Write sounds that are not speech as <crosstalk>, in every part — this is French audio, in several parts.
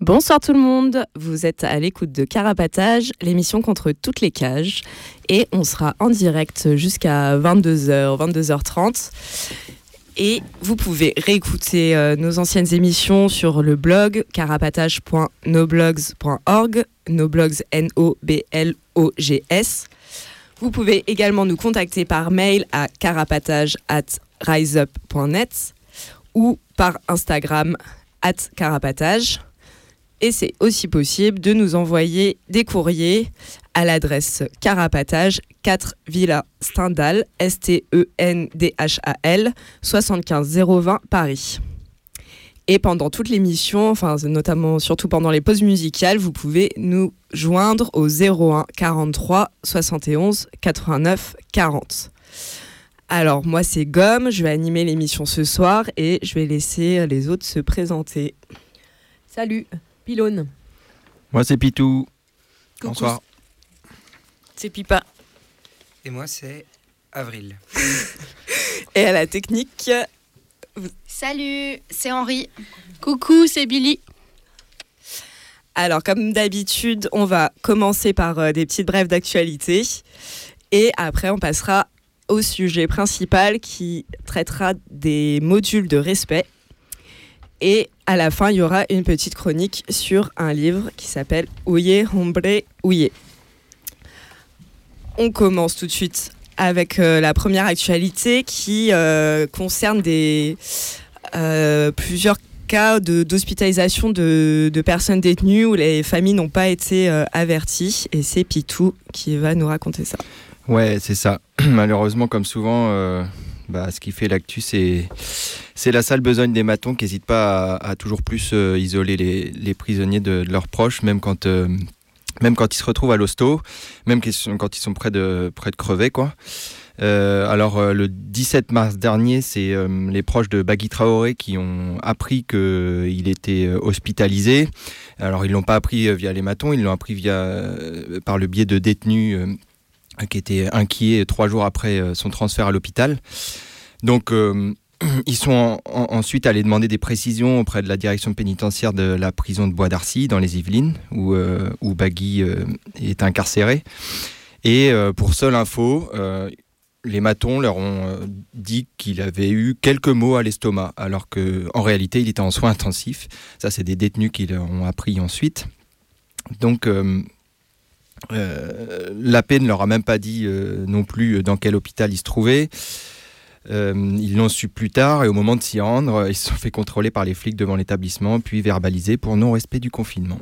Bonsoir tout le monde, vous êtes à l'écoute de Carapatage, l'émission contre toutes les cages, et on sera en direct jusqu'à 22h, 22h30. Et vous pouvez réécouter euh, nos anciennes émissions sur le blog carapatage.noblogs.org, noblogs N-O-B-L-O-G-S. Vous pouvez également nous contacter par mail à carapatage at riseup.net ou par Instagram at carapatage. Et c'est aussi possible de nous envoyer des courriers à l'adresse carapatage 4 Villa Stendhal, S-T-E-N-D-H-A-L, 75 020 Paris. Et pendant toute l'émission, enfin notamment surtout pendant les pauses musicales, vous pouvez nous joindre au 01 43 71 89 40. Alors moi c'est Gomme, je vais animer l'émission ce soir et je vais laisser les autres se présenter. Salut, Pylône. Moi c'est Pitou. Coucou. Bonsoir. C'est Pipa. Et moi, c'est Avril. <laughs> Et à la technique, Salut, c'est Henri. Coucou, c'est Billy. Alors, comme d'habitude, on va commencer par euh, des petites brèves d'actualité. Et après, on passera au sujet principal qui traitera des modules de respect. Et à la fin, il y aura une petite chronique sur un livre qui s'appelle Ouye Hombre Ouye. On commence tout de suite avec euh, la première actualité qui euh, concerne des, euh, plusieurs cas de- d'hospitalisation de, de personnes détenues où les familles n'ont pas été averties. Et c'est Pitou qui va nous raconter ça. Ouais, c'est ça. <clears throat> Malheureusement, comme souvent, bah, ce qui fait l'actu, c'est la sale besogne des matons qui n'hésitent pas à, toujours plus euh, isoler les, prisonniers de, leurs proches, même quand, euh, même quand ils se retrouvent à l'hosto, même quand ils sont près de, crever. Euh, alors, le 17 mars dernier, c'est les proches de Bagui Traoré qui ont appris qu'il était hospitalisé. Alors, ils l'ont pas appris via les matons, ils l'ont appris par le biais de détenus qui étaient inquiets trois jours après euh, son transfert à l'hôpital. Donc, euh, <clears throat> ils sont en- en- ensuite allés demander des précisions auprès de la direction pénitentiaire de la prison de Bois d'Arcy, dans les Yvelines, où, euh, où Bagui euh, est incarcéré. Et euh, pour seule info, euh, les matons leur ont euh, dit qu'il avait eu quelques mots à l'estomac, alors qu'en réalité, il était en soins intensifs. Ça, c'est des détenus qui leur ont appris ensuite. Donc, euh, euh, l'AP ne leur a même pas dit euh, non plus dans quel hôpital il se trouvait. Euh, ils l'ont su plus tard et au moment de s'y rendre, euh, ils se sont fait contrôler par les flics devant l'établissement, puis verbalisés pour non-respect du confinement.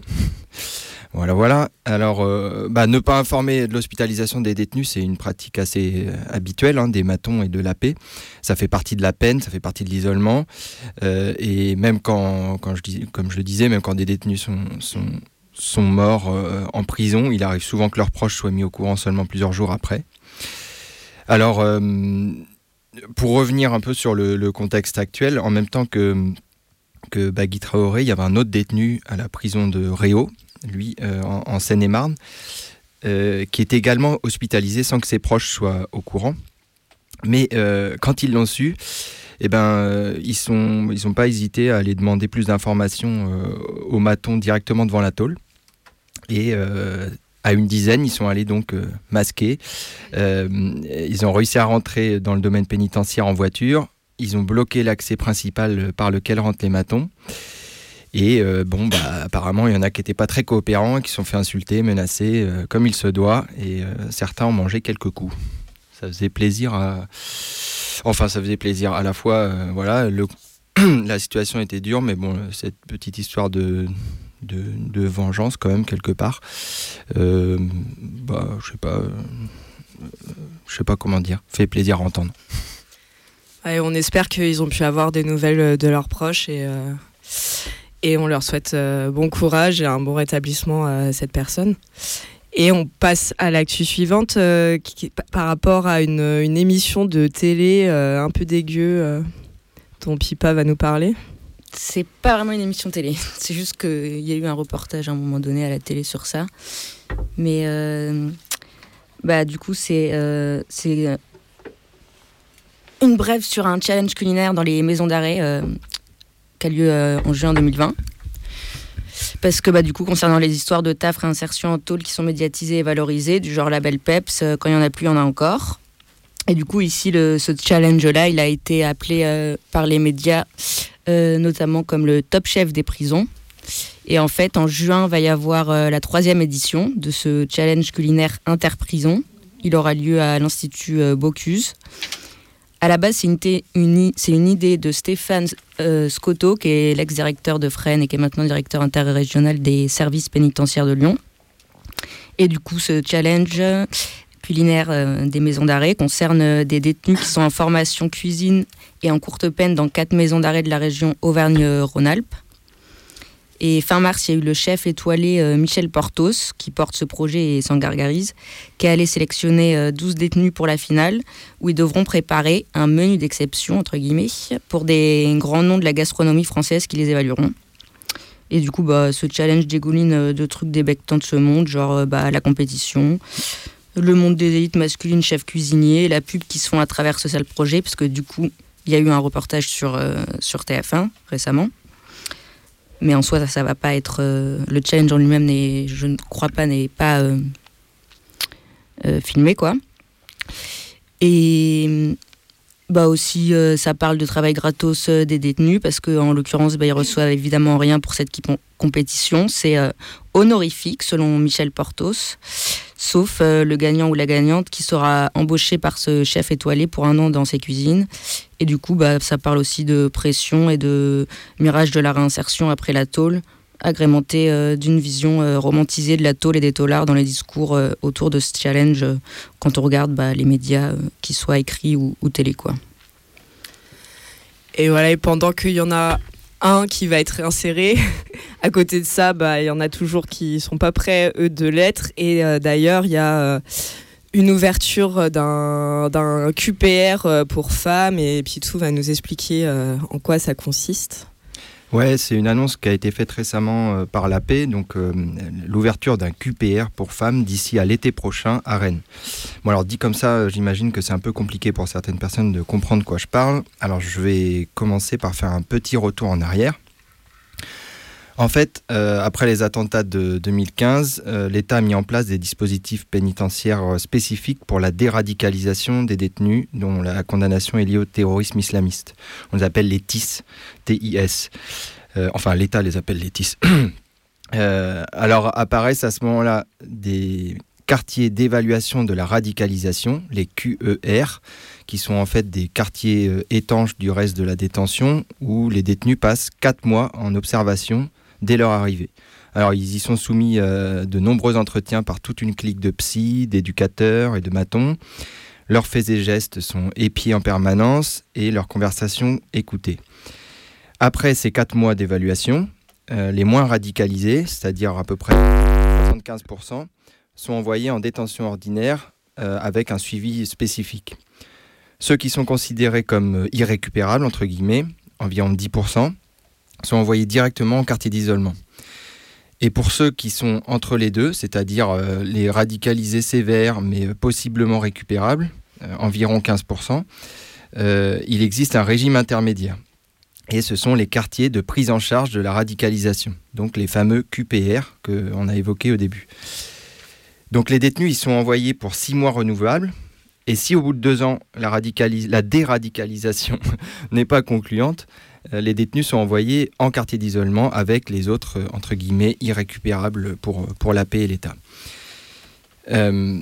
<laughs> voilà, voilà. Alors, euh, bah, ne pas informer de l'hospitalisation des détenus, c'est une pratique assez euh, habituelle hein, des matons et de la. Ça fait partie de la peine, ça fait partie de l'isolement. Euh, et même quand, quand je dis, comme je le disais, même quand des détenus sont, sont morts euh, en prison, il arrive souvent que leurs proches soient mis au courant seulement plusieurs jours après. Alors, euh, pour revenir un peu sur le, contexte actuel, en même temps que, que Bagui Traoré, il y avait un autre détenu à la prison de Réau, lui, euh, en, Seine-et-Marne, qui est également hospitalisé sans que ses proches soient au courant. Mais quand ils l'ont su, eh ben, ils n'ont pas hésité à aller demander plus d'informations aux matons directement devant la tôle. Et euh, à une dizaine, ils sont allés donc euh, masqués. Euh, ils ont réussi à rentrer dans le domaine pénitentiaire en voiture. Ils ont bloqué l'accès principal par lequel rentrent les matons. Et bon, bah, apparemment, il y en a qui n'étaient pas très coopérants, qui se sont fait insulter, menacer, comme il se doit. Et certains ont mangé quelques coups. ça faisait plaisir à. Enfin, ça faisait plaisir à la fois. voilà, <clears throat> la situation était dure, mais bon, cette petite histoire de, de, vengeance quand même quelque part. bah, je sais pas, je sais pas comment dire. Fait plaisir à entendre. On espère qu'ils ont pu avoir des nouvelles de leurs proches et et on leur souhaite euh, bon courage et un bon rétablissement à cette personne. Et on passe à l'actu suivante euh, qui, par rapport à une, une émission de télé euh, un peu dégueu dont Pipa va nous parler. C'est pas vraiment une émission télé, <laughs> c'est juste qu'il y a eu un reportage à un moment donné à la télé sur ça. Mais bah, du coup, c'est c'est une brève sur un challenge culinaire dans les maisons d'arrêt qui a lieu euh, en juin 2020. Parce que bah, du coup, concernant les histoires de taf, réinsertion en tôle qui sont médiatisées et valorisées, du genre label PEPS, euh, quand il n'y en a plus, il y en a encore. Et du coup, ici, le, ce challenge-là, il a été appelé euh, par les médias, notamment comme le top chef des prisons. Et en fait, en juin, va y avoir la troisième édition de ce challenge culinaire interprison. Il aura lieu à l'Institut Bocuse. À la base, c'est une, idée de Stéphane euh, Scotto, qui est l'ex-directeur de Fresnes et qui est maintenant directeur interrégional des services pénitentiaires de Lyon. Et du coup, ce challenge culinaire euh, des maisons d'arrêt concerne euh, des détenus qui sont en formation cuisine et en courte peine dans quatre maisons d'arrêt de la région Auvergne-Rhône-Alpes. Et fin mars, il y a eu le chef étoilé euh, Michel Portos, qui porte ce projet et s'en gargarise, qui allé sélectionner 12 euh, détenus pour la finale, où ils devront préparer un menu d'exception, entre guillemets, pour des grands noms de la gastronomie française qui les évalueront. Et du coup, bah, ce challenge dégouline de trucs débectants de ce monde, genre bah, la compétition, le monde des élites masculines, chef cuisinier, la pub qui se font à travers ce sale projet, parce que du coup, il y a eu un reportage sur, sur TF1 récemment. Mais en soi, ça, ne va pas être. Euh, le challenge en lui-même, je ne crois pas, n'est pas euh, euh, filmé, quoi. Et bah aussi, ça parle de travail gratos des détenus, parce qu'en l'occurrence, bah, ils reçoivent évidemment rien pour cette compétition. C'est honorifique, selon Michel Portos, sauf le gagnant ou la gagnante qui sera embauché par ce chef étoilé pour un an dans ses cuisines et du coup, bah, ça parle aussi de pression et de mirage de la réinsertion après la tôle, agrémenté euh, d'une vision euh, romantisée de la tôle et des tôlards dans les discours euh, autour de ce challenge quand on regarde bah, les médias, qu'ils soient écrits ou, télé. Quoi. Et voilà, et pendant qu'il y en a un qui va être inséré. <laughs> à côté de ça, bah, il y en a toujours qui sont pas prêts, eux, de l'être. Et d'ailleurs, il y a une ouverture d'un QPR euh, pour femmes et Pitou va nous expliquer euh, en quoi ça consiste. Ouais, c'est une annonce qui a été faite récemment euh, par l'AP, donc l'ouverture d'un QPR pour femmes d'ici à l'été prochain à Rennes. Bon alors dit comme ça, j'imagine que c'est un peu compliqué pour certaines personnes de comprendre de quoi je parle. Alors je vais commencer par faire un petit retour en arrière. En fait, euh, après les attentats de 2015, euh, l'État a mis en place des dispositifs pénitentiaires euh, spécifiques pour la déradicalisation des détenus dont la condamnation est liée au terrorisme islamiste. On les appelle les TIS, TIS. enfin, l'État les appelle les TIS. <clears throat> alors apparaissent à ce moment-là des quartiers d'évaluation de la radicalisation, les QER, qui sont en fait des quartiers étanches du reste de la détention, où les détenus passent quatre mois en observation dès leur arrivée. Alors ils y sont soumis euh, de nombreux entretiens par toute une clique de psy, d'éducateurs et de matons. Leurs faits et gestes sont épiés en permanence et leurs conversations écoutées. Après ces quatre mois d'évaluation, euh, les moins radicalisés, c'est-à-dire à peu près 75%, sont envoyés en détention ordinaire euh, avec un suivi spécifique. Ceux qui sont considérés comme irrécupérables, entre guillemets, environ 10%, sont envoyés directement en quartier d'isolement. Et pour ceux qui sont entre les deux, c'est-à-dire euh, les radicalisés sévères mais euh, possiblement récupérables, euh, environ 15%, il existe un régime intermédiaire. Et ce sont les quartiers de prise en charge de la radicalisation, donc les fameux QPR qu'on a évoqués au début. Donc les détenus, ils sont envoyés pour six mois renouvelables. Et si au bout de deux ans, la, la déradicalisation <laughs> n'est pas concluante, les détenus sont envoyés en quartier d'isolement avec les autres, euh, entre guillemets, irrécupérables pour, pour la paix et l'État. Euh,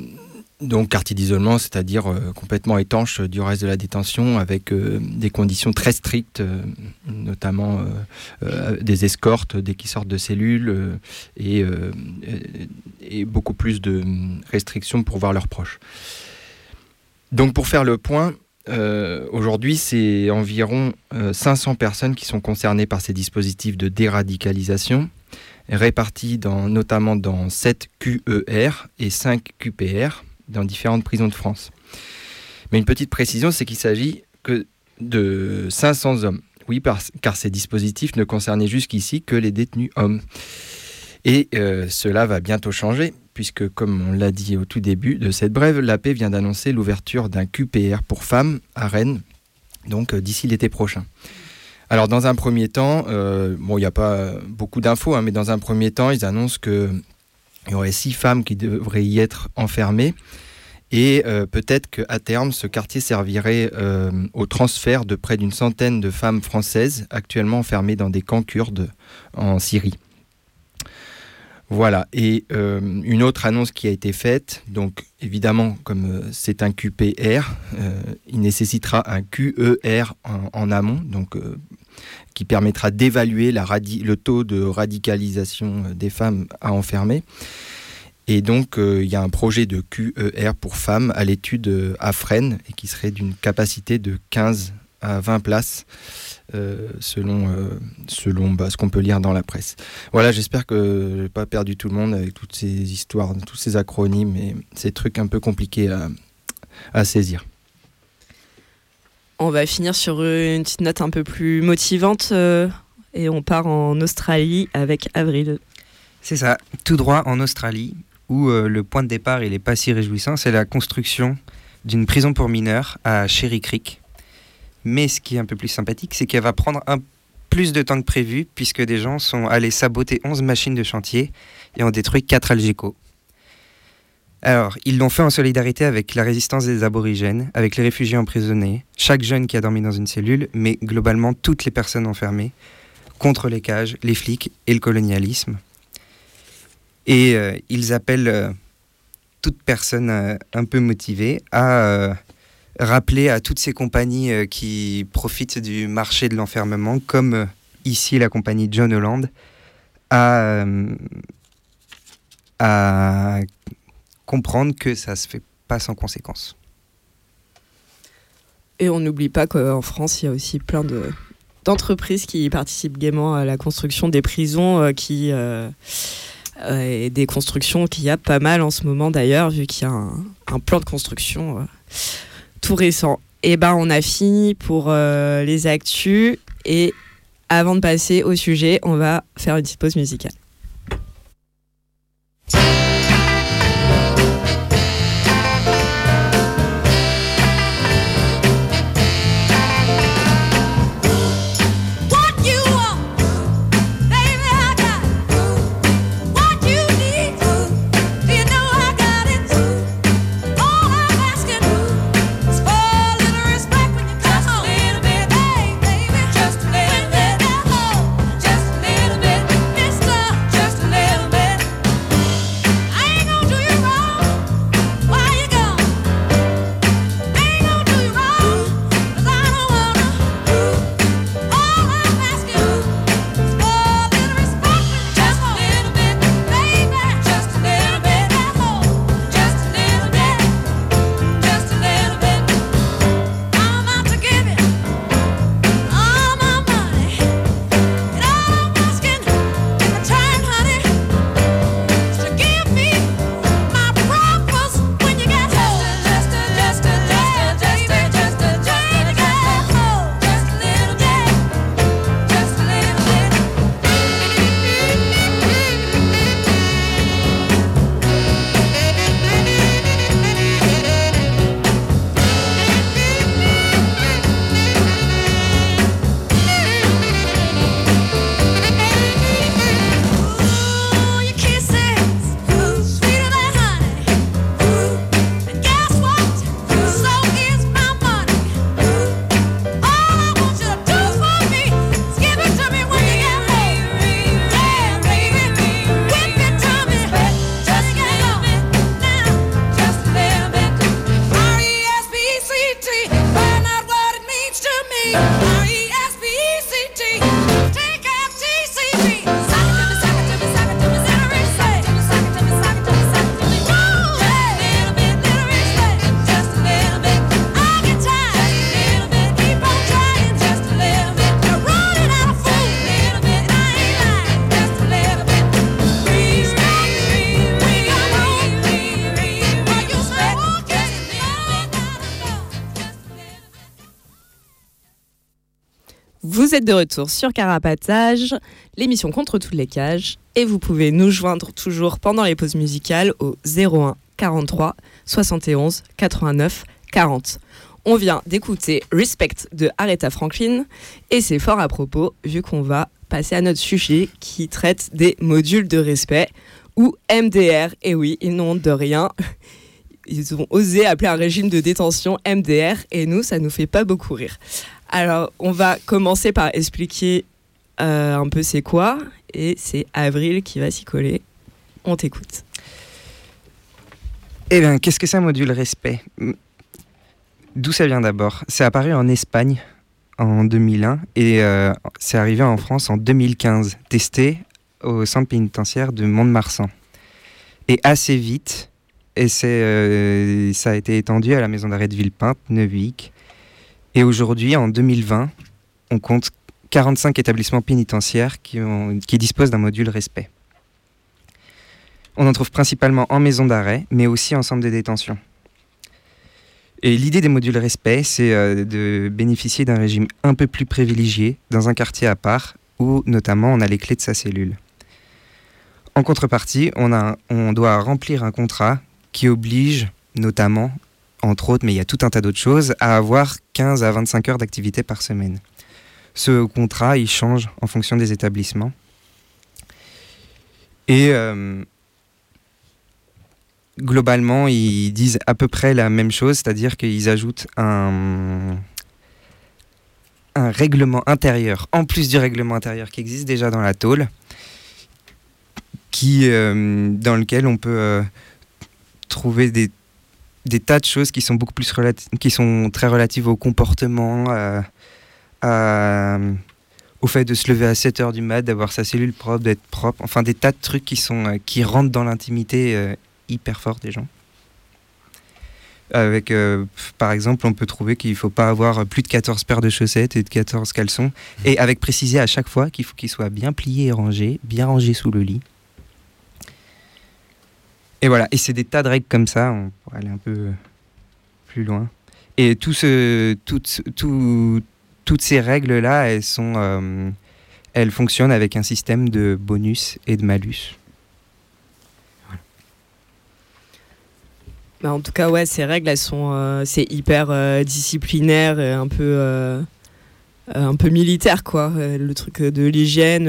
donc quartier d'isolement, c'est-à-dire euh, complètement étanche du reste de la détention, avec euh, des conditions très strictes, euh, notamment des escortes dès qu'ils sortent de cellules et, beaucoup plus de restrictions pour voir leurs proches. Donc pour faire le point, aujourd'hui c'est environ 500 personnes qui sont concernées par ces dispositifs de déradicalisation répartis dans, notamment dans 7 QER et 5 QPR dans différentes prisons de France. Mais une petite précision, c'est qu'il s'agit que de 500 hommes. Oui, car ces dispositifs ne concernaient jusqu'ici que les détenus hommes. Et euh, cela va bientôt changer, puisque comme on l'a dit au tout début de cette brève, la paix vient d'annoncer l'ouverture d'un QPR pour femmes à Rennes, donc euh, d'ici l'été prochain. Alors dans un premier temps, euh, bon, il n'y a pas beaucoup d'infos, hein, mais dans un premier temps, ils annoncent qu'il y aurait six femmes qui devraient y être enfermées. Et euh, peut-être qu'à terme, ce quartier servirait au transfert de près d'une centaine de femmes françaises actuellement enfermées dans des camps kurdes en Syrie. Voilà, et euh, une autre annonce qui a été faite, donc évidemment, comme c'est un QPR, il nécessitera un QER en, amont, donc qui permettra d'évaluer le taux de radicalisation des femmes à enfermer. Et donc, euh, il y a un projet de QER pour femmes à l'étude euh, à Fresnes et qui serait d'une capacité de 15 à 20 places. Euh, selon, selon bah, ce qu'on peut lire dans la presse. Voilà, j'espère que je n'ai pas perdu tout le monde avec toutes ces histoires, tous ces acronymes et ces trucs un peu compliqués à, à saisir. On va finir sur une petite note un peu plus motivante et on part en Australie avec Avril. C'est ça, tout droit en Australie où euh, le point de départ il n'est pas si réjouissant, c'est la construction d'une prison pour mineurs à Cherry Creek. Mais ce qui est un peu plus sympathique, c'est qu'elle va prendre un plus de temps que prévu, puisque des gens sont allés saboter 11 machines de chantier et ont détruit 4 algécos. Alors, ils l'ont fait en solidarité avec la résistance des aborigènes, avec les réfugiés emprisonnés, chaque jeune qui a dormi dans une cellule, mais globalement toutes les personnes enfermées, contre les cages, les flics et le colonialisme. Et euh, ils appellent euh, toute personne euh, un peu motivée à rappeler à toutes ces compagnies qui profitent du marché de l'enfermement, comme ici la compagnie John Holland, à, à comprendre que ça se fait pas sans conséquence. Et on n'oublie pas qu'en France, il y a aussi plein de d'entreprises qui participent gaiement à la construction des prisons qui euh, et des constructions qu'il y a pas mal en ce moment d'ailleurs, vu qu'il y a un, plan de construction euh, tout récent. Et eh ben on a fini pour euh, les actus et avant de passer au sujet, on va faire une petite pause musicale. Vous êtes de retour sur Carapatage, l'émission contre toutes les cages, et vous pouvez nous joindre toujours pendant les pauses musicales au 01 43 71 89 40. On vient d'écouter Respect de Aretha Franklin, et c'est fort à propos, vu qu'on va passer à notre sujet qui traite des modules de respect, ou MDR. Et oui, ils n'ont de rien. Ils ont osé appeler un régime de détention MDR, et nous, ça nous fait pas beaucoup rire. Alors, on va commencer par expliquer euh, un peu c'est quoi, et c'est Avril qui va s'y coller. On t'écoute. Eh bien, qu'est-ce que c'est un module respect? D'où ça vient d'abord? C'est apparu en Espagne en 2001 et euh, c'est arrivé en France en 2015, testé au centre pénitentiaire de Mont-de-Marsan. Et assez vite, et euh, ça a été étendu à la maison d'arrêt de Villepinte, Neuvic, et aujourd'hui, en 2020, on compte 45 établissements pénitentiaires qui, disposent d'un module respect. On en trouve principalement en maison d'arrêt, mais aussi en centre de détention. Et l'idée des modules respect, c'est euh, de bénéficier d'un régime un peu plus privilégié dans un quartier à part, où notamment on a les clés de sa cellule. En contrepartie, on doit remplir un contrat qui oblige notamment entre autres, mais il y a tout un tas d'autres choses, à avoir 15 à 25 heures d'activité par semaine. Ce contrat, il change en fonction des établissements. Et euh, globalement, ils disent à peu près la même chose, c'est-à-dire qu'ils ajoutent un, règlement intérieur, en plus du règlement intérieur qui existe déjà dans la tôle, qui, euh, dans lequel on peut euh, trouver des des tas de choses qui sont beaucoup plus qui sont très relatives au comportement, au fait de se lever à 7 heures du mat, d'avoir sa cellule propre, d'être propre, enfin des tas de trucs qui, sont, euh, qui rentrent dans l'intimité euh, hyper fort des gens. Avec, euh, par exemple, on peut trouver qu'il ne faut pas avoir plus de 14 paires de chaussettes et de 14 caleçons. Et avec préciser à chaque fois qu'il faut qu'ils soient bien pliés et rangés, bien rangés sous le lit. Et voilà, et c'est des tas de règles comme ça, on pourrait aller un peu plus loin. Et toutes, ces règles-là, euh, elles fonctionnent avec un système de bonus et de malus. Bah, en tout cas, ouais, ces règles, elles sont, euh, c'est hyper euh, disciplinaire et un peu, un peu militaire, quoi. le truc de l'hygiène,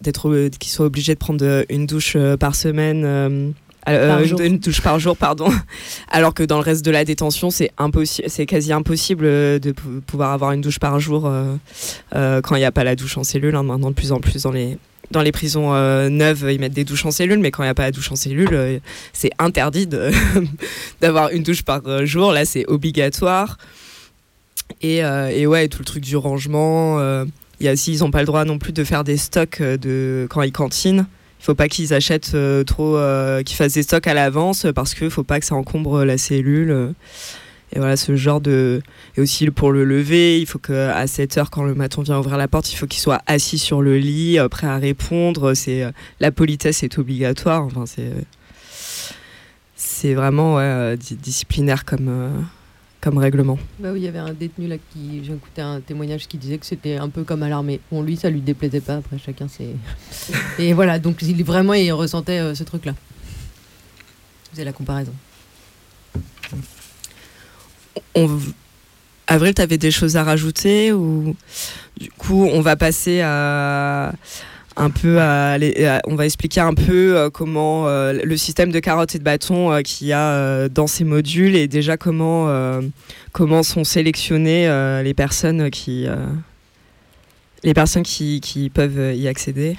d'être, qu'ils soient obligés de prendre une douche par semaine euh, une, touche par jour, pardon. <laughs> Alors que dans le reste de la détention, c'est impossible, c'est quasi impossible euh, de pouvoir avoir une douche par jour euh, quand il n'y a pas la douche en cellule. Hein. Maintenant, de plus en plus dans les dans les prisons neuves, ils mettent des douches en cellule, mais quand il n'y a pas la douche en cellule, c'est interdit <laughs> d'avoir une douche par jour. Là, c'est obligatoire. Et, et, ouais, tout le truc du rangement. Il y a aussi, ils n'ont pas le droit non plus de faire des stocks de quand ils cantinent faut pas qu'ils achètent euh, trop, euh, qu'ils fassent des stocks à l'avance parce qu'il faut pas que ça encombre la cellule. Et voilà, ce genre de. Et aussi pour le lever, il faut qu'à 7 heures, quand le maton vient ouvrir la porte, il faut qu'il soit assis sur le lit, euh, prêt à répondre. C'est La politesse est obligatoire. Enfin, c'est. C'est vraiment disciplinaire comme, comme règlement. Bah oui, il y avait un détenu là qui, j'ai écouté un témoignage qui disait que c'était un peu comme à l'armée. Bon, lui, ça lui déplaisait pas. Après, chacun c'est. <laughs> Et voilà, donc il vraiment il ressentait euh, ce truc-là. Vous avez la comparaison. On... Avril, tu avais des choses à rajouter ou du coup on va passer à un peu on va expliquer un peu euh, comment euh, le système de carottes et de bâtons euh, qu'il y a dans ces modules et déjà comment comment sont sélectionnées les personnes qui les personnes qui, peuvent y accéder.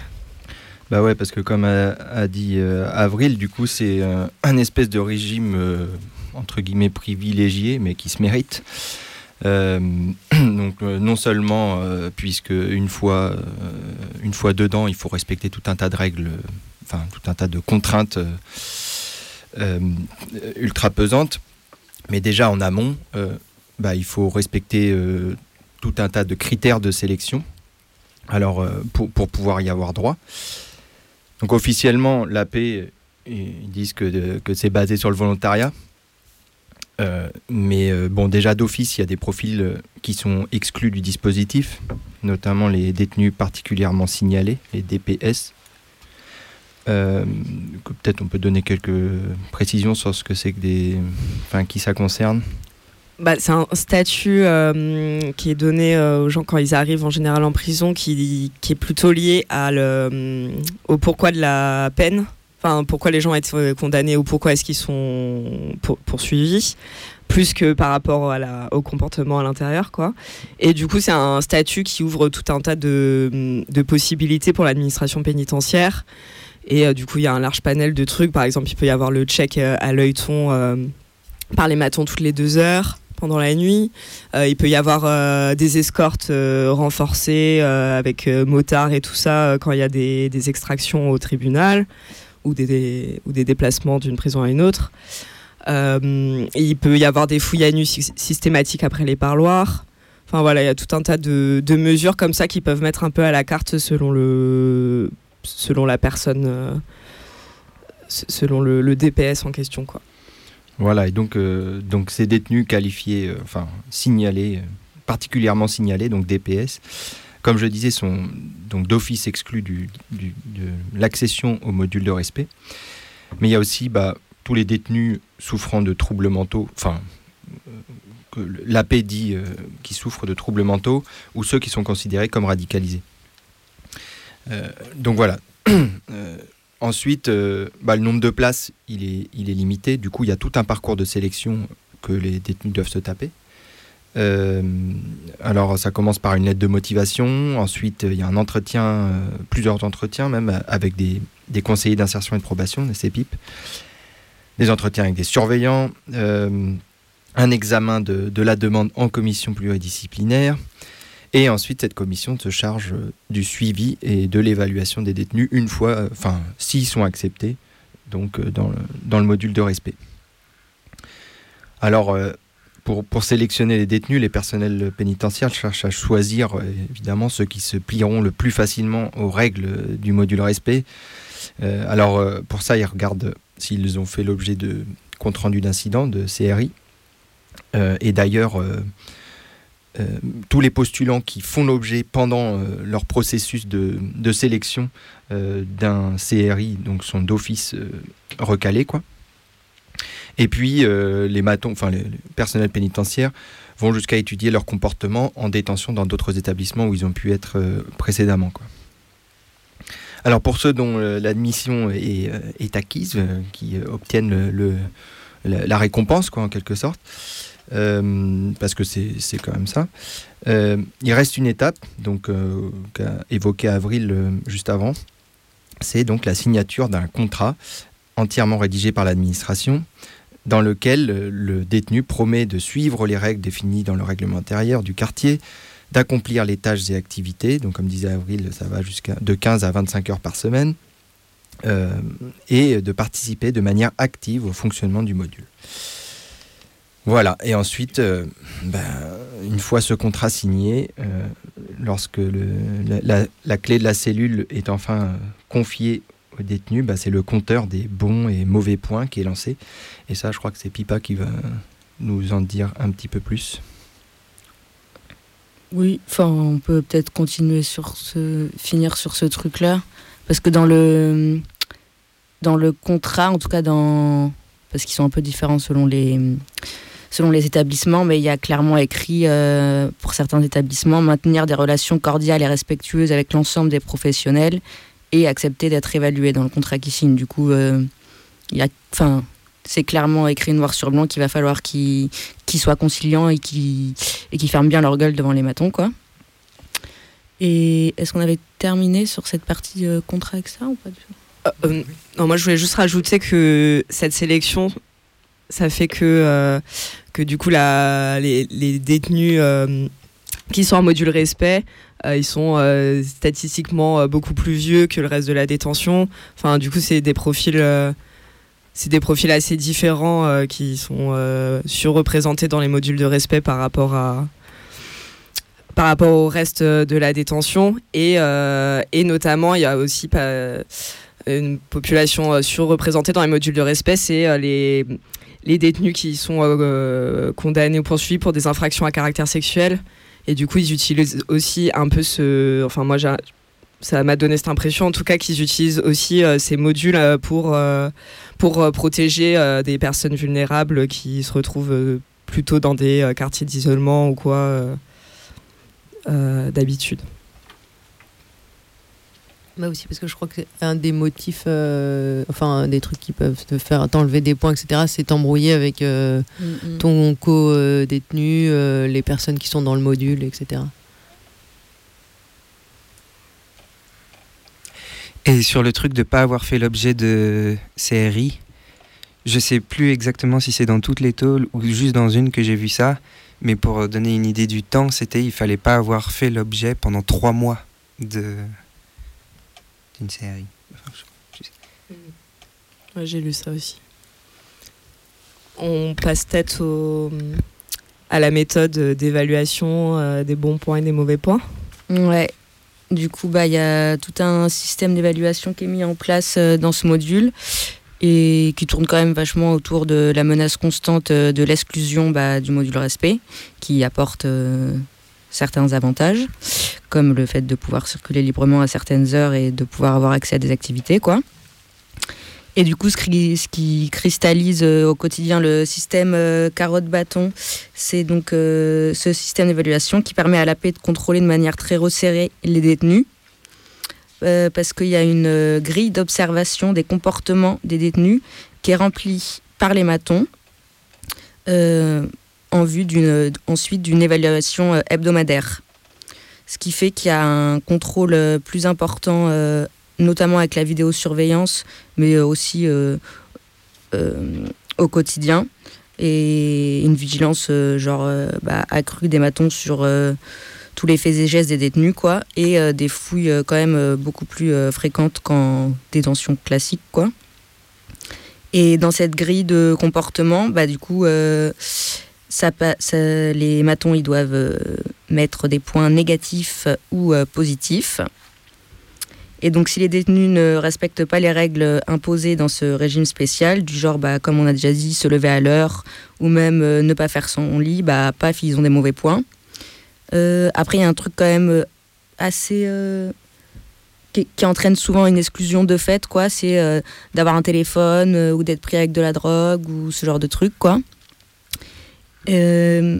Bah ouais, parce que comme a, dit Avril, du coup, c'est un espèce de régime entre guillemets privilégié, mais qui se mérite. Euh, <clears throat> donc euh, non seulement euh, puisque une fois, dedans, il faut respecter tout un tas de règles, enfin tout un tas de contraintes ultra pesantes, mais déjà en amont, bah, il faut respecter tout un tas de critères de sélection. Alors pour, pouvoir y avoir droit. Donc officiellement, l'AP, ils disent que c'est basé sur le volontariat. Euh, mais euh, bon, déjà d'office, il y a des profils euh, qui sont exclus du dispositif, notamment les détenus particulièrement signalés, les DPS. Peut-être on peut donner quelques précisions sur ce que c'est que des, enfin, qui ça concerne. Bah, c'est un statut qui est donné aux gens quand ils arrivent en général en prison, qui, qui est plutôt lié au pourquoi de la peine Enfin, pourquoi les gens être euh, condamnés ou pourquoi est-ce qu'ils sont poursuivis plus que par rapport au comportement à l'intérieur. quoi. Et du coup, c'est un statut qui ouvre tout un tas de, possibilités pour l'administration pénitentiaire. Et euh, du coup, il y a un large panel de trucs. Par exemple, il peut y avoir le check euh, à l'œilleton par les matons toutes les deux heures pendant la nuit. il peut y avoir des escortes renforcées avec motards et tout ça quand il y a des extractions au tribunal ou des, ou des déplacements d'une prison à une autre. Euh, il peut y avoir des fouilles à nu systématiques après les parloirs. Enfin voilà, il y a tout un tas de, de, mesures comme ça qui peuvent mettre un peu à la carte selon, le, selon la personne, euh, selon le, DPS en question. Quoi. Voilà, et donc, euh, donc ces détenus qualifiés, enfin signalés, particulièrement signalés, donc DPS, comme je disais, sont donc d'office exclus de l'accession au module de respect. Mais il y a aussi bah, tous les détenus souffrant de troubles mentaux, enfin, euh, l'AP dit euh, qui souffrent de troubles mentaux, ou ceux qui sont considérés comme radicalisés. Euh, donc voilà. <clears throat> ensuite, bah, le nombre de places, il est limité. Du coup, il y a tout un parcours de sélection que les détenus doivent se taper. Euh, alors ça commence par une lettre de motivation, ensuite il y a un entretien, euh, plusieurs entretiens même avec des, conseillers d'insertion et de probation, des CEPIP, des entretiens avec des surveillants, euh, un examen de, la demande en commission pluridisciplinaire, et ensuite cette commission se charge du suivi et de l'évaluation des détenus une fois, enfin s'ils sont acceptés, donc dans le, dans le module de respect. Alors pour, sélectionner les détenus, les personnels pénitentiaires cherchent à choisir euh, évidemment ceux qui se plieront le plus facilement aux règles du module respect. Euh, alors euh, pour ça, ils regardent s'ils ont fait l'objet de compte rendu d'incident, de CRI. et d'ailleurs, tous les postulants qui font l'objet pendant leur processus de, de sélection d'un CRI donc sont d'office recalés. Quoi. Et puis, euh, les matons, enfin, les, personnels pénitentiaires vont jusqu'à étudier leur comportement en détention dans d'autres établissements où ils ont pu être euh, précédemment. Alors, pour ceux dont euh, l'admission est, acquise, qui obtiennent la, récompense, quoi, en quelque sorte, parce que c'est quand même ça. il reste une étape, donc qu'a Avril juste avant, c'est donc la signature d'un contrat entièrement rédigé par l'administration dans lequel euh, le détenu promet de suivre les règles définies dans le règlement intérieur du quartier, d'accomplir les tâches et activités, donc comme disait Avril, ça va jusqu'à de 15 à 25 heures par semaine, euh, et de participer de manière active au fonctionnement du module. Voilà, et ensuite, euh, ben, une fois ce contrat signé, lorsque la, clé de la cellule est enfin confiée détenus, bah, c'est le compteur des bons et mauvais points qui est lancé. Et ça, je crois que c'est Pipa qui va nous en dire un petit peu plus. Oui, enfin, on peut peut-être continuer sur ce, finir sur ce truc-là, parce que dans le, dans le contrat, en tout cas dans, parce qu'ils sont un peu différents selon les, selon les établissements, mais il y a clairement écrit euh, pour certains établissements maintenir des relations cordiales et respectueuses avec l'ensemble des professionnels et accepter d'être évalué dans le contrat qu'il signe. Du coup, euh, il y a, enfin, c'est clairement écrit noir sur blanc qu'il va falloir qu'ils soient conciliants et qu'ils et ferment bien leur gueule devant les matons, quoi. Et est-ce qu'on avait terminé sur cette partie euh, contrat avec ça ou pas du tout? Euh, Non, moi je voulais juste rajouter que cette sélection, ça fait que, que du coup la, les, les détenus qui sont en module respect euh, ils sont euh, statistiquement euh, beaucoup plus vieux que le reste de la détention. Enfin, du coup, c'est des profils c'est des profils assez différents qui sont surreprésentés dans les modules de respect par rapport à par rapport au reste de la détention et, et notamment il y a aussi une population surreprésentée dans les modules de respect c'est les les détenus qui sont condamnés ou poursuivis pour des infractions à caractère sexuel. Et du coup, ils utilisent aussi un peu ce. Enfin, moi, ça m'a donné cette impression, en tout cas, qu'ils utilisent aussi ces modules pour, pour protéger des personnes vulnérables qui se retrouvent plutôt dans des quartiers d'isolement ou quoi d'habitude. Bah aussi parce que je crois que un des motifs, euh, enfin des trucs qui peuvent te faire t'enlever des points, etc. C'est t'embrouiller avec euh, mm, mm. ton co-détenu, euh, les personnes qui sont dans le module, etc. Et sur le truc de pas avoir fait l'objet de CRI, je sais plus exactement si c'est dans toutes les tôles ou juste dans une que j'ai vu ça, mais pour donner une idée du temps, c'était il fallait pas avoir fait l'objet pendant trois mois de une série. j'ai lu ça aussi. On passe tête au, à la méthode d'évaluation euh, des bons points et des mauvais points. Ouais. Du coup, bah, il y a tout un système d'évaluation qui est mis en place euh, dans ce module et qui tourne quand même vachement autour de la menace constante euh, de l'exclusion bah, du module respect, qui apporte certains avantages, comme le fait de pouvoir circuler librement à certaines heures et de pouvoir avoir accès à des activités, quoi. Et du coup, ce qui, cristallise euh, au quotidien le système euh, carotte-bâton, c'est donc euh, ce système d'évaluation qui permet à la paix de contrôler de manière très resserrée les détenus. parce qu'il y a une grille d'observation des comportements des détenus qui est remplie par les matons en vue d'une, ensuite d'une évaluation euh, hebdomadaire. Ce qui fait qu'il y a un contrôle euh, plus important, euh, notamment avec la vidéosurveillance, mais aussi au quotidien, et une vigilance genre bah, accrue des matons sur tous les faits et gestes des détenus, quoi, et des fouilles quand même beaucoup plus fréquentes qu'en détention classique, quoi. Et dans cette grille de comportement, bah, du coup, ça, les matons ils doivent euh, mettre des points négatifs ou euh, positifs. Et donc si les détenus ne respectent pas les règles imposées dans ce régime spécial, du genre bah, comme on a déjà dit, se lever à l'heure ou même euh, ne pas faire son lit, bah paf, ils ont des mauvais points. après il y a un truc quand même assez qui, entraîne souvent une exclusion de fait, quoi. C'est d'avoir un téléphone ou d'être pris avec de la drogue ou ce genre de truc, quoi. Euh,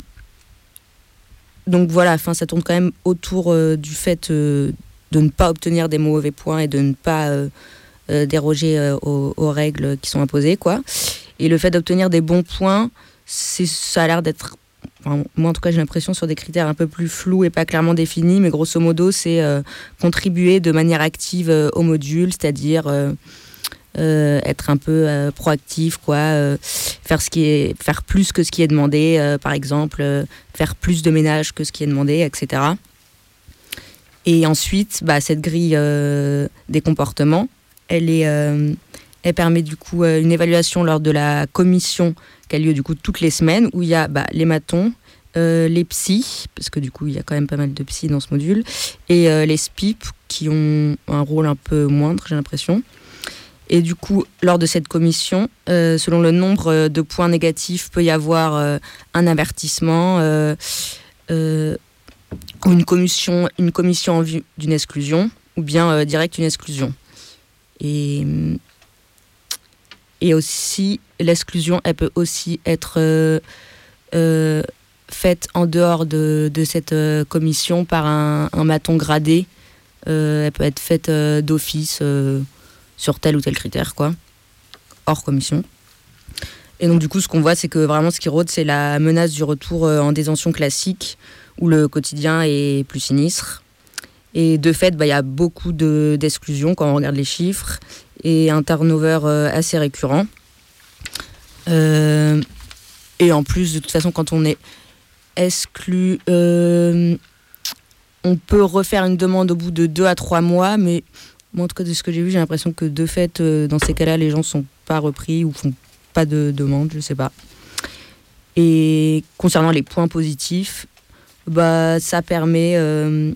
donc voilà, enfin, ça tourne quand même autour euh, du fait euh, de ne pas obtenir des mauvais points et de ne pas déroger aux, règles qui sont imposées, quoi. Et le fait d'obtenir des bons points, ça a l'air d'être, moi en tout cas j'ai l'impression sur des critères un peu plus flous et pas clairement définis, mais grosso modo c'est contribuer de manière active au module, c'est-à-dire euh, être un peu euh, proactif, quoi, euh, faire ce qui est, faire plus que ce qui est demandé, par exemple, faire plus de ménage que ce qui est demandé, etc. Et ensuite, bah, cette grille des comportements, elle est, elle permet du coup une évaluation lors de la commission qui a lieu du coup toutes les semaines, où il y a bah, les matons, les psys, parce que du coup il y a quand même pas mal de psys dans ce module, et les SPIP qui ont un rôle un peu moindre, j'ai l'impression. Et du coup, lors de cette commission, euh, selon le nombre de points négatifs, peut y avoir euh, un avertissement euh, ou une commission, une commission en vue d'une exclusion, ou bien direct une exclusion. Et, aussi, l'exclusion, elle peut aussi être faite en dehors de, cette commission par un, un maton gradé. elle peut être faite d'office sur tel ou tel critère, quoi, hors commission. Et donc du coup, ce qu'on voit, c'est que vraiment ce qui rôde, c'est la menace du retour euh, en détention classique, où le quotidien est plus sinistre. Et de fait, bah, il y a beaucoup d'exclusions quand on regarde les chiffres, et un turnover euh, assez récurrent. Euh, et en plus, de toute façon, quand on est exclu, on peut refaire une demande au bout de deux à trois mois, mais en tout cas, de ce que j'ai vu, j'ai l'impression que de fait, euh, dans ces cas-là, les gens ne sont pas repris ou font pas de demande, je sais pas. Et concernant les points positifs, bah, ça permet euh,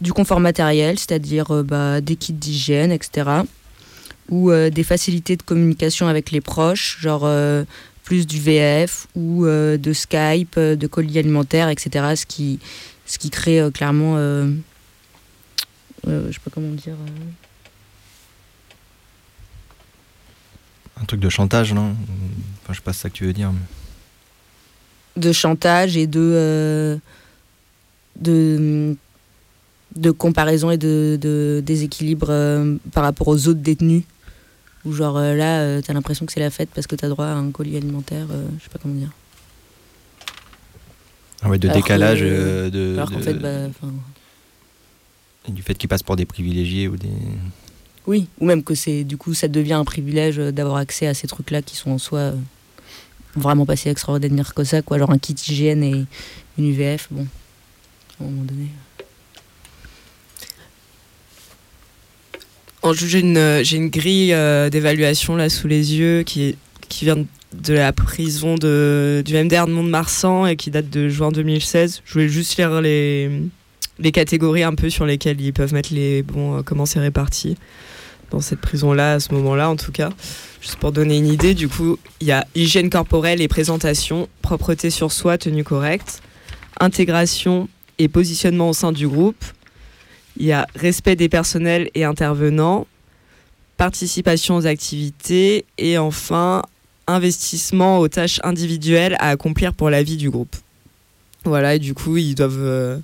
du confort matériel, c'est-à-dire euh, bah, des kits d'hygiène, etc. Ou des facilités de communication avec les proches, genre plus du VF ou de Skype, de colis alimentaires, etc. Ce qui, ce qui crée clairement, je sais pas comment dire. Un truc de chantage, non? Enfin, je sais pas ça que tu veux dire. De chantage et de, de de comparaison et de, de déséquilibre euh, par rapport aux autres détenus. Ou genre euh, là, euh, t'as l'impression que c'est la fête parce que t'as droit à un colis alimentaire, je sais pas comment dire. Ah ouais, de décalage de. Alors qu'en fait, bah, du fait qu'ils passent pour des privilégiés ou des. Oui, ou même que c'est du coup ça devient un privilège d'avoir accès à ces trucs-là qui sont en soi vraiment pas si extraordinaires que ça, quoi. Genre un kit hygiène et une UVF, bon, à moment donné. J'ai une, j'ai une grille euh, d'évaluation là sous les yeux qui, qui vient de la prison de, du MDR de Mont-de-Marsan et qui date de juin 2016. Je voulais juste lire les, les catégories un peu sur lesquelles ils peuvent mettre les bons, euh, comment c'est réparti dans cette prison-là, à ce moment-là en tout cas. Juste pour donner une idée, du coup, il y a hygiène corporelle et présentation, propreté sur soi, tenue correcte, intégration et positionnement au sein du groupe, il y a respect des personnels et intervenants, participation aux activités et enfin investissement aux tâches individuelles à accomplir pour la vie du groupe. Voilà, et du coup, ils doivent euh,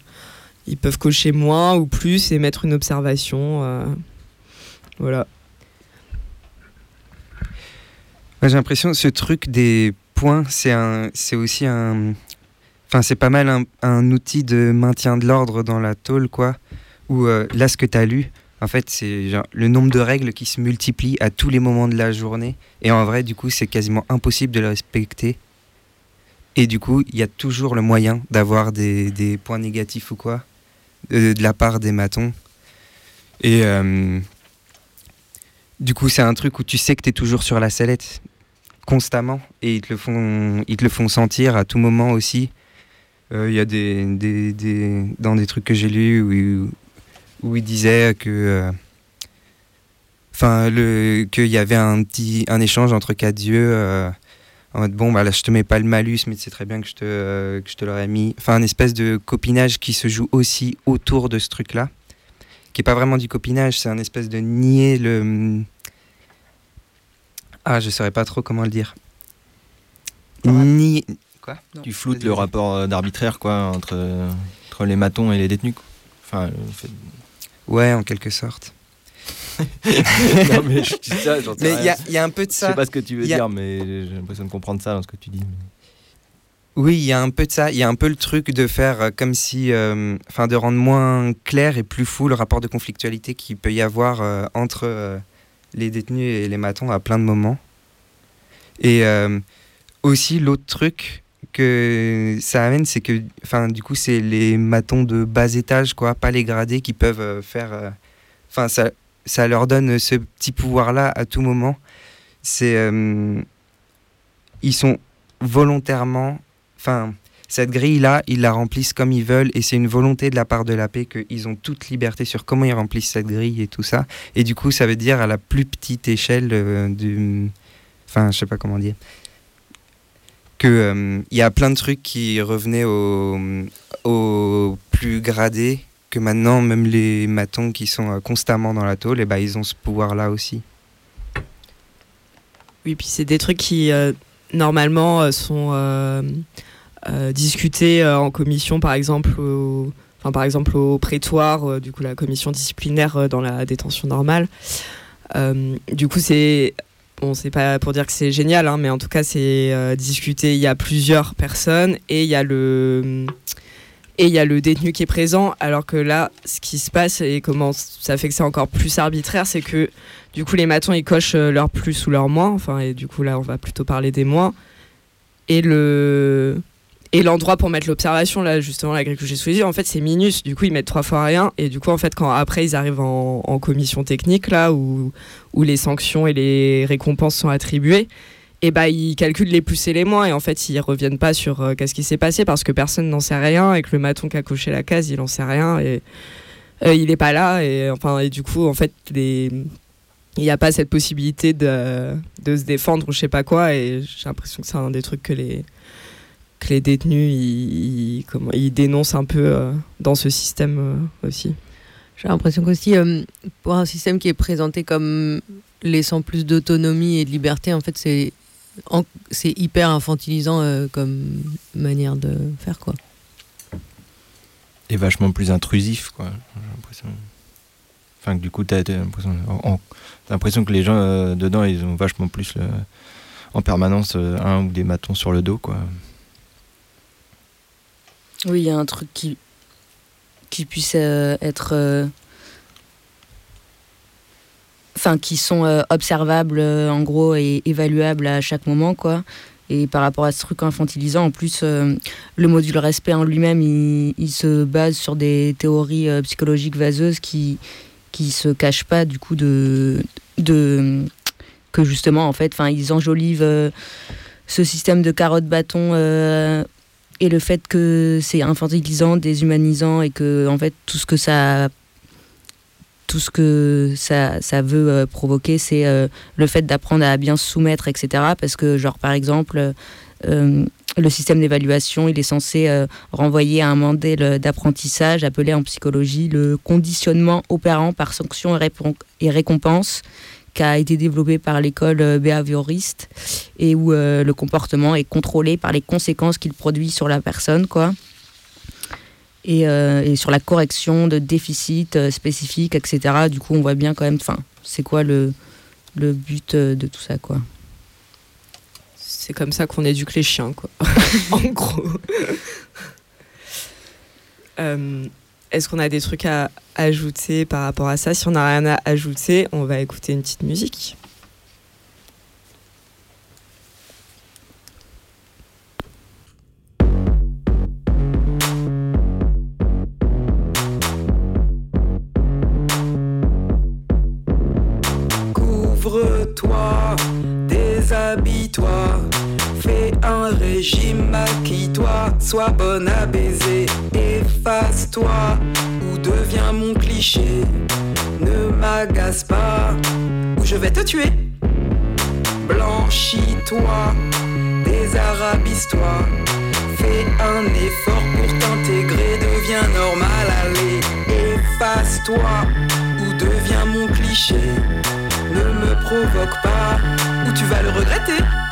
ils peuvent cocher moins ou plus et mettre une observation. Euh, voilà. J'ai l'impression que ce truc des points, c'est aussi un, c'est pas mal un, outil de maintien de l'ordre dans la tôle, quoi où euh, là, ce que tu as lu, en fait, c'est le nombre de règles qui se multiplient à tous les moments de la journée. Et en vrai, du coup, c'est quasiment impossible de le respecter. Et du coup, il y a toujours le moyen d'avoir des, des, points négatifs ou quoi, de, la part des matons. Et euh, du coup, c'est un truc où tu sais que tu es toujours sur la sellette, constamment. Et ils te le font, ils te le font sentir à tout moment aussi. Euh, il y a des, des, des, dans des trucs que j'ai lus où, où il disait que euh, enfin le qu'il y avait un petit un échange entre quatre yeux euh, en mode bon bah là je te mets pas le malus mais c'est très bien que je te euh, que je te l'aurais mis. Enfin un espèce de copinage qui se joue aussi autour de ce truc là qui est pas vraiment du copinage c'est un espèce de nier le ah je saurais pas trop comment le dire. Ni quoi tu floutes le rapport d'arbitraire quoi entre entre les matons et les détenus enfin Ouais, en quelque sorte. <laughs> non, mais je dis ça, Mais il y, a un peu de ça. Je sais pas ce que tu veux dire, mais j'ai l'impression de comprendre ça dans ce que tu dis. Oui, il y a un peu de ça. Il y a un peu le truc de faire euh, comme si. Euh, enfin, de rendre moins clair et plus fou le rapport de conflictualité qu'il peut y avoir euh, entre les détenus et les matons à plein de moments. Et aussi, l'autre truc, que ça amène, c'est que, enfin, du coup, c'est les matons de bas étage, quoi, pas les gradés, qui peuvent euh, faire. Euh, enfin, ça, ça leur donne ce petit pouvoir-là à tout moment. C'est, euh, ils sont volontairement, enfin, cette grille-là, ils la remplissent comme ils veulent, et c'est une volonté de la part de la paix qu'ils ont toute liberté sur comment ils remplissent cette grille et tout ça. Et du coup, ça veut dire à la plus petite échelle du, enfin, je sais pas comment dire qu'il euh, il y a plein de trucs qui revenaient au, au, plus gradé, que maintenant même les matons qui sont euh, constamment dans la tôle, et ben, ils ont ce pouvoir-là aussi. Oui, puis c'est des trucs qui euh, normalement sont discutés en commission, par exemple. Enfin, par exemple au prétoire, du coup la commission disciplinaire dans la détention normale. du coup, c'est bon, c'est pas pour dire que c'est génial, hein, mais en tout cas, c'est euh, discuté. Il y a plusieurs personnes et il y a le et il y a le détenu qui est présent. Alors que là, ce qui se passe et comment ça fait que c'est encore plus arbitraire, c'est que du coup, les matons ils cochent euh, leur plus ou leur moins. Enfin, et du coup, là, on va plutôt parler des moins. Et le et l'endroit pour mettre l'observation, là, justement, la grille que j'ai sous en fait, c'est Minus. Du coup, ils mettent trois fois rien. Et du coup, en fait, quand après, ils arrivent en, commission technique, là, où, où les sanctions et les récompenses sont attribuées, et bah, ils calculent les plus et les moins. Et en fait, ils reviennent pas sur euh, qu'est-ce qui s'est passé parce que personne n'en sait rien et que le maton qui a coché la case, il en sait rien. Et euh, il est pas là. Et, enfin, et du coup, en fait, il n'y a pas cette possibilité de, de, se défendre ou je sais pas quoi. Et j'ai l'impression que c'est un des trucs que les, que les détenus ils, comment, ils dénoncent un peu euh, dans ce système euh, aussi. J'ai l'impression qu'aussi, euh, pour un système qui est présenté comme laissant plus d'autonomie et de liberté, en fait, c'est c'est hyper infantilisant comme manière de faire quoi. Et vachement plus intrusif quoi. J'ai l'impression. Enfin, du coup, tu as, l'impression que les gens euh, dedans, ils ont vachement plus en permanence euh, un ou des matons sur le dos, quoi. Oui, il y a un truc qui, qui puisse euh, être. Enfin, qui sont observables, en gros, et évaluables à chaque moment, quoi. Et par rapport à ce truc infantilisant, en plus, le module respect en lui-même, il, il, se base sur des théories psychologiques vaseuses qui, qui se cachent pas du coup de, de que justement en fait, enfin ils enjolivent euh, ce système de carotte bâton euh, et le fait que c'est infantilisant, déshumanisant et que en fait tout ce que ça tout ce que ça, ça veut euh, provoquer, c'est le fait d'apprendre à bien se soumettre, etc. Parce que, genre, par exemple, le système d'évaluation, il est censé euh, renvoyer à un modèle d'apprentissage appelé en psychologie le conditionnement opérant par sanction et, récompense qui a été développé par l'école euh, behavioriste et où euh, le comportement est contrôlé par les conséquences qu'il produit sur la personne, quoi. Et, et, sur la correction de déficits spécifiques, etc. Du coup, on voit bien quand même, enfin, c'est quoi le, le but de tout ça, quoi c'est comme ça qu'on éduque les chiens, quoi. <laughs> en gros. <laughs> Euh, est-ce qu'on a des trucs à ajouter par rapport à ça? Si on n'a rien à ajouter, on va écouter une petite musique. Couvre-toi, déshabille-toi Fais un régime, maquille-toi, sois bonne à efface-toi ou deviens mon cliché. Ne m'agace pas ou je vais te tuer. Blanchis-toi, désarabise-toi. Fais un effort pour t'intégrer, deviens normal, allez, efface-toi ou deviens mon cliché. Ne me provoque pas ou tu vas le regretter.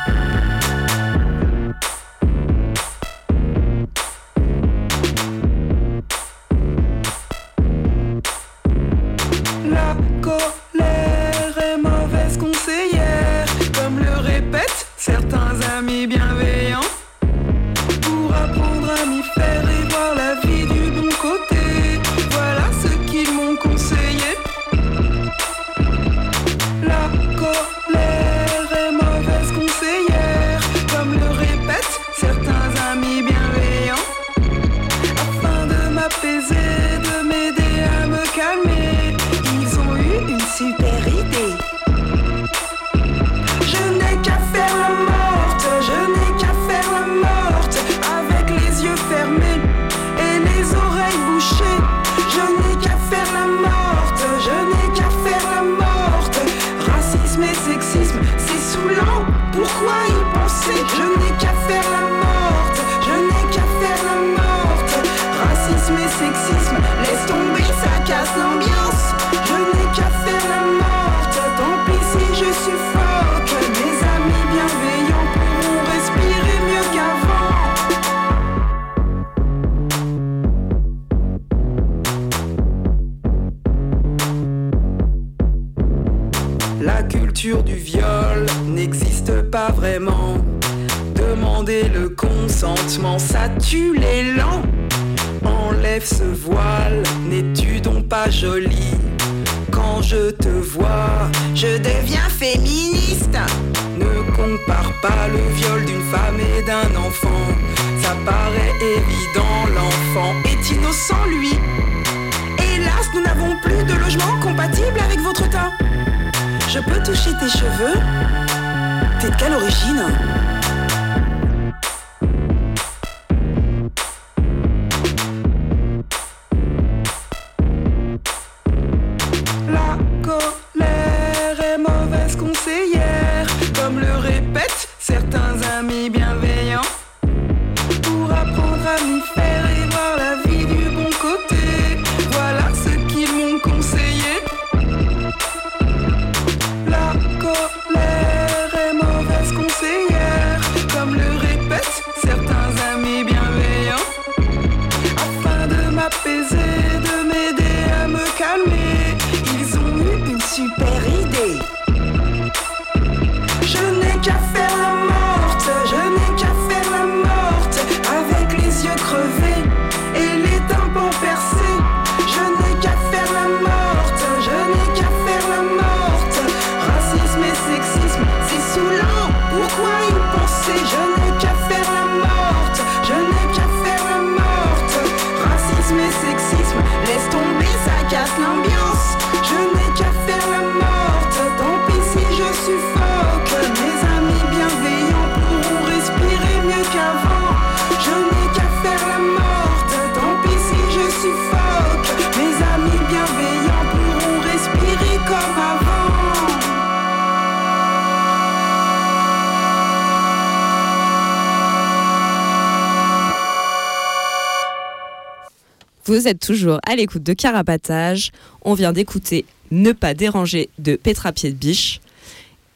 Vous êtes toujours à l'écoute de Carapatage. On vient d'écouter Ne pas déranger de Petra Pied de Biche.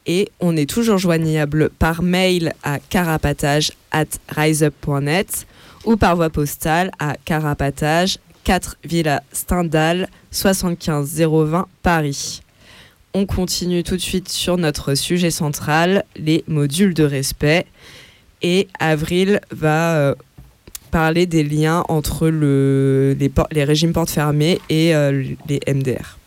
Et on est toujours joignable par mail à carapatage at riseup.net ou par voie postale à carapatage 4 Villa Stendhal 75 020 Paris. On continue tout de suite sur notre sujet central, les modules de respect. Et Avril va euh, parler des liens entre le, les, les régimes portes fermées et euh, les MDR.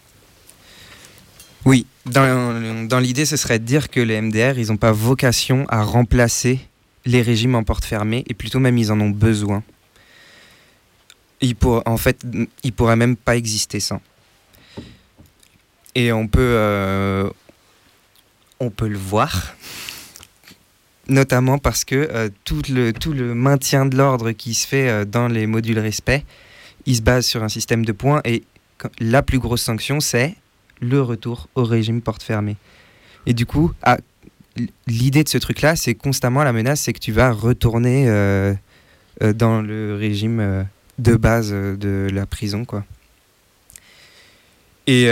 Oui, dans, l'idée, ce serait de dire que les MDR, ils n'ont pas vocation à remplacer les régimes en porte fermée, et plutôt même ils en ont besoin. En fait, ils pourraient même pas exister sans. Et on peut, euh, on peut le voir, notamment parce que euh, tout, le, tout le maintien de l'ordre qui se fait euh, dans les modules respect, il se base sur un système de points, et la plus grosse sanction, c'est le retour au régime porte fermée. Et du coup, ah, l'idée de ce truc-là, c'est constamment la menace, c'est que tu vas retourner euh, dans le régime de base de la prison, quoi. Et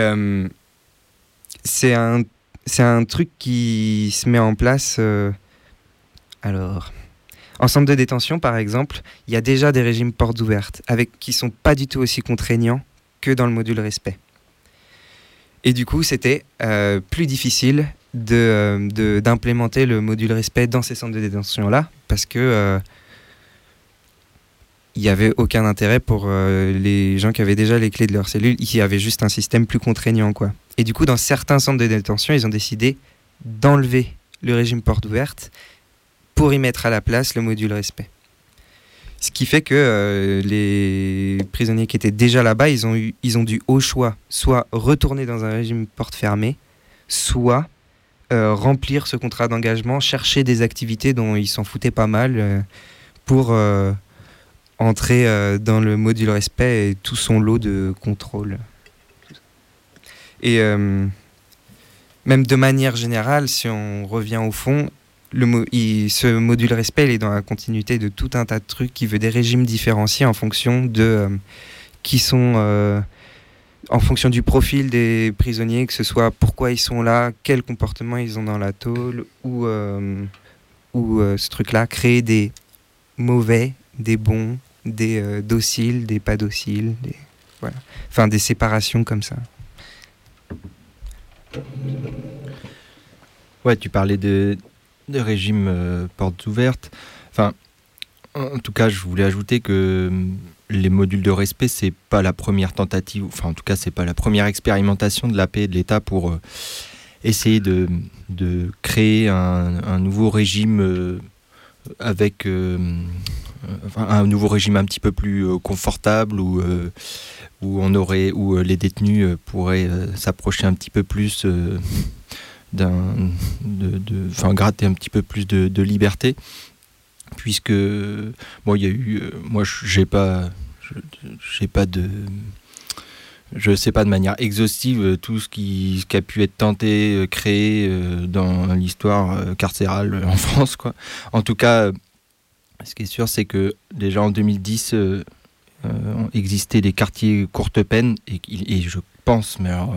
c'est un, c'est un truc qui se met en place. Alors, en centre de détention, par exemple, il y a déjà des régimes portes ouvertes, avec qui sont pas du tout aussi contraignants que dans le module respect. Et du coup, c'était euh, plus difficile de, euh, de- d'implémenter le module respect dans ces centres de détention-là, parce que euh, il n'y avait aucun intérêt pour les gens qui avaient déjà les clés de leur cellule. Il y avait juste un système plus contraignant, quoi. Et du coup, dans certains centres de détention, ils ont décidé d'enlever le régime porte ouverte pour y mettre à la place le module respect. Ce qui fait que euh, les prisonniers qui étaient déjà là-bas, ils ont, ils ont dû au choix soit retourner dans un régime porte fermée, soit euh, remplir ce contrat d'engagement, chercher des activités dont ils s'en foutaient pas mal euh, pour entrer dans le module respect et tout son lot de contrôle. Et même de manière générale, si on revient au fond, le ce module respect il est dans la continuité de tout un tas de trucs qui veut des régimes différenciés en fonction de euh, qui sont euh, en fonction du profil des prisonniers, que ce soit pourquoi ils sont là, quel comportement ils ont dans la tôle, ou, euh, ou ce truc-là, créer des mauvais, des bons, des dociles, des pas dociles, des, voilà. enfin des séparations comme ça. Ouais, tu parlais de, de régime euh, portes ouvertes. Enfin, en tout cas, je voulais ajouter que hum, les modules de respect, c'est pas la première tentative, enfin, en tout cas, c'est pas la première expérimentation de la paix et de l'État pour euh, essayer de, de créer un, nouveau régime euh, avec euh, un nouveau régime un petit peu plus confortable où, on aurait où les détenus pourraient s'approcher un petit peu plus d'un de, de- enfin gratter un petit peu plus de, de liberté puisque bon il y a eu euh, moi je- j'ai pas j'ai pas de je sais pas de manière exhaustive euh, tout ce qui, ce qui a pu être tenté, euh, créé dans l'histoire carcérale en <laughs> France. Quoi. En tout cas, ce qui est sûr, c'est que déjà en 2010 euh, existé des quartiers courte peine et, et je pense, mais alors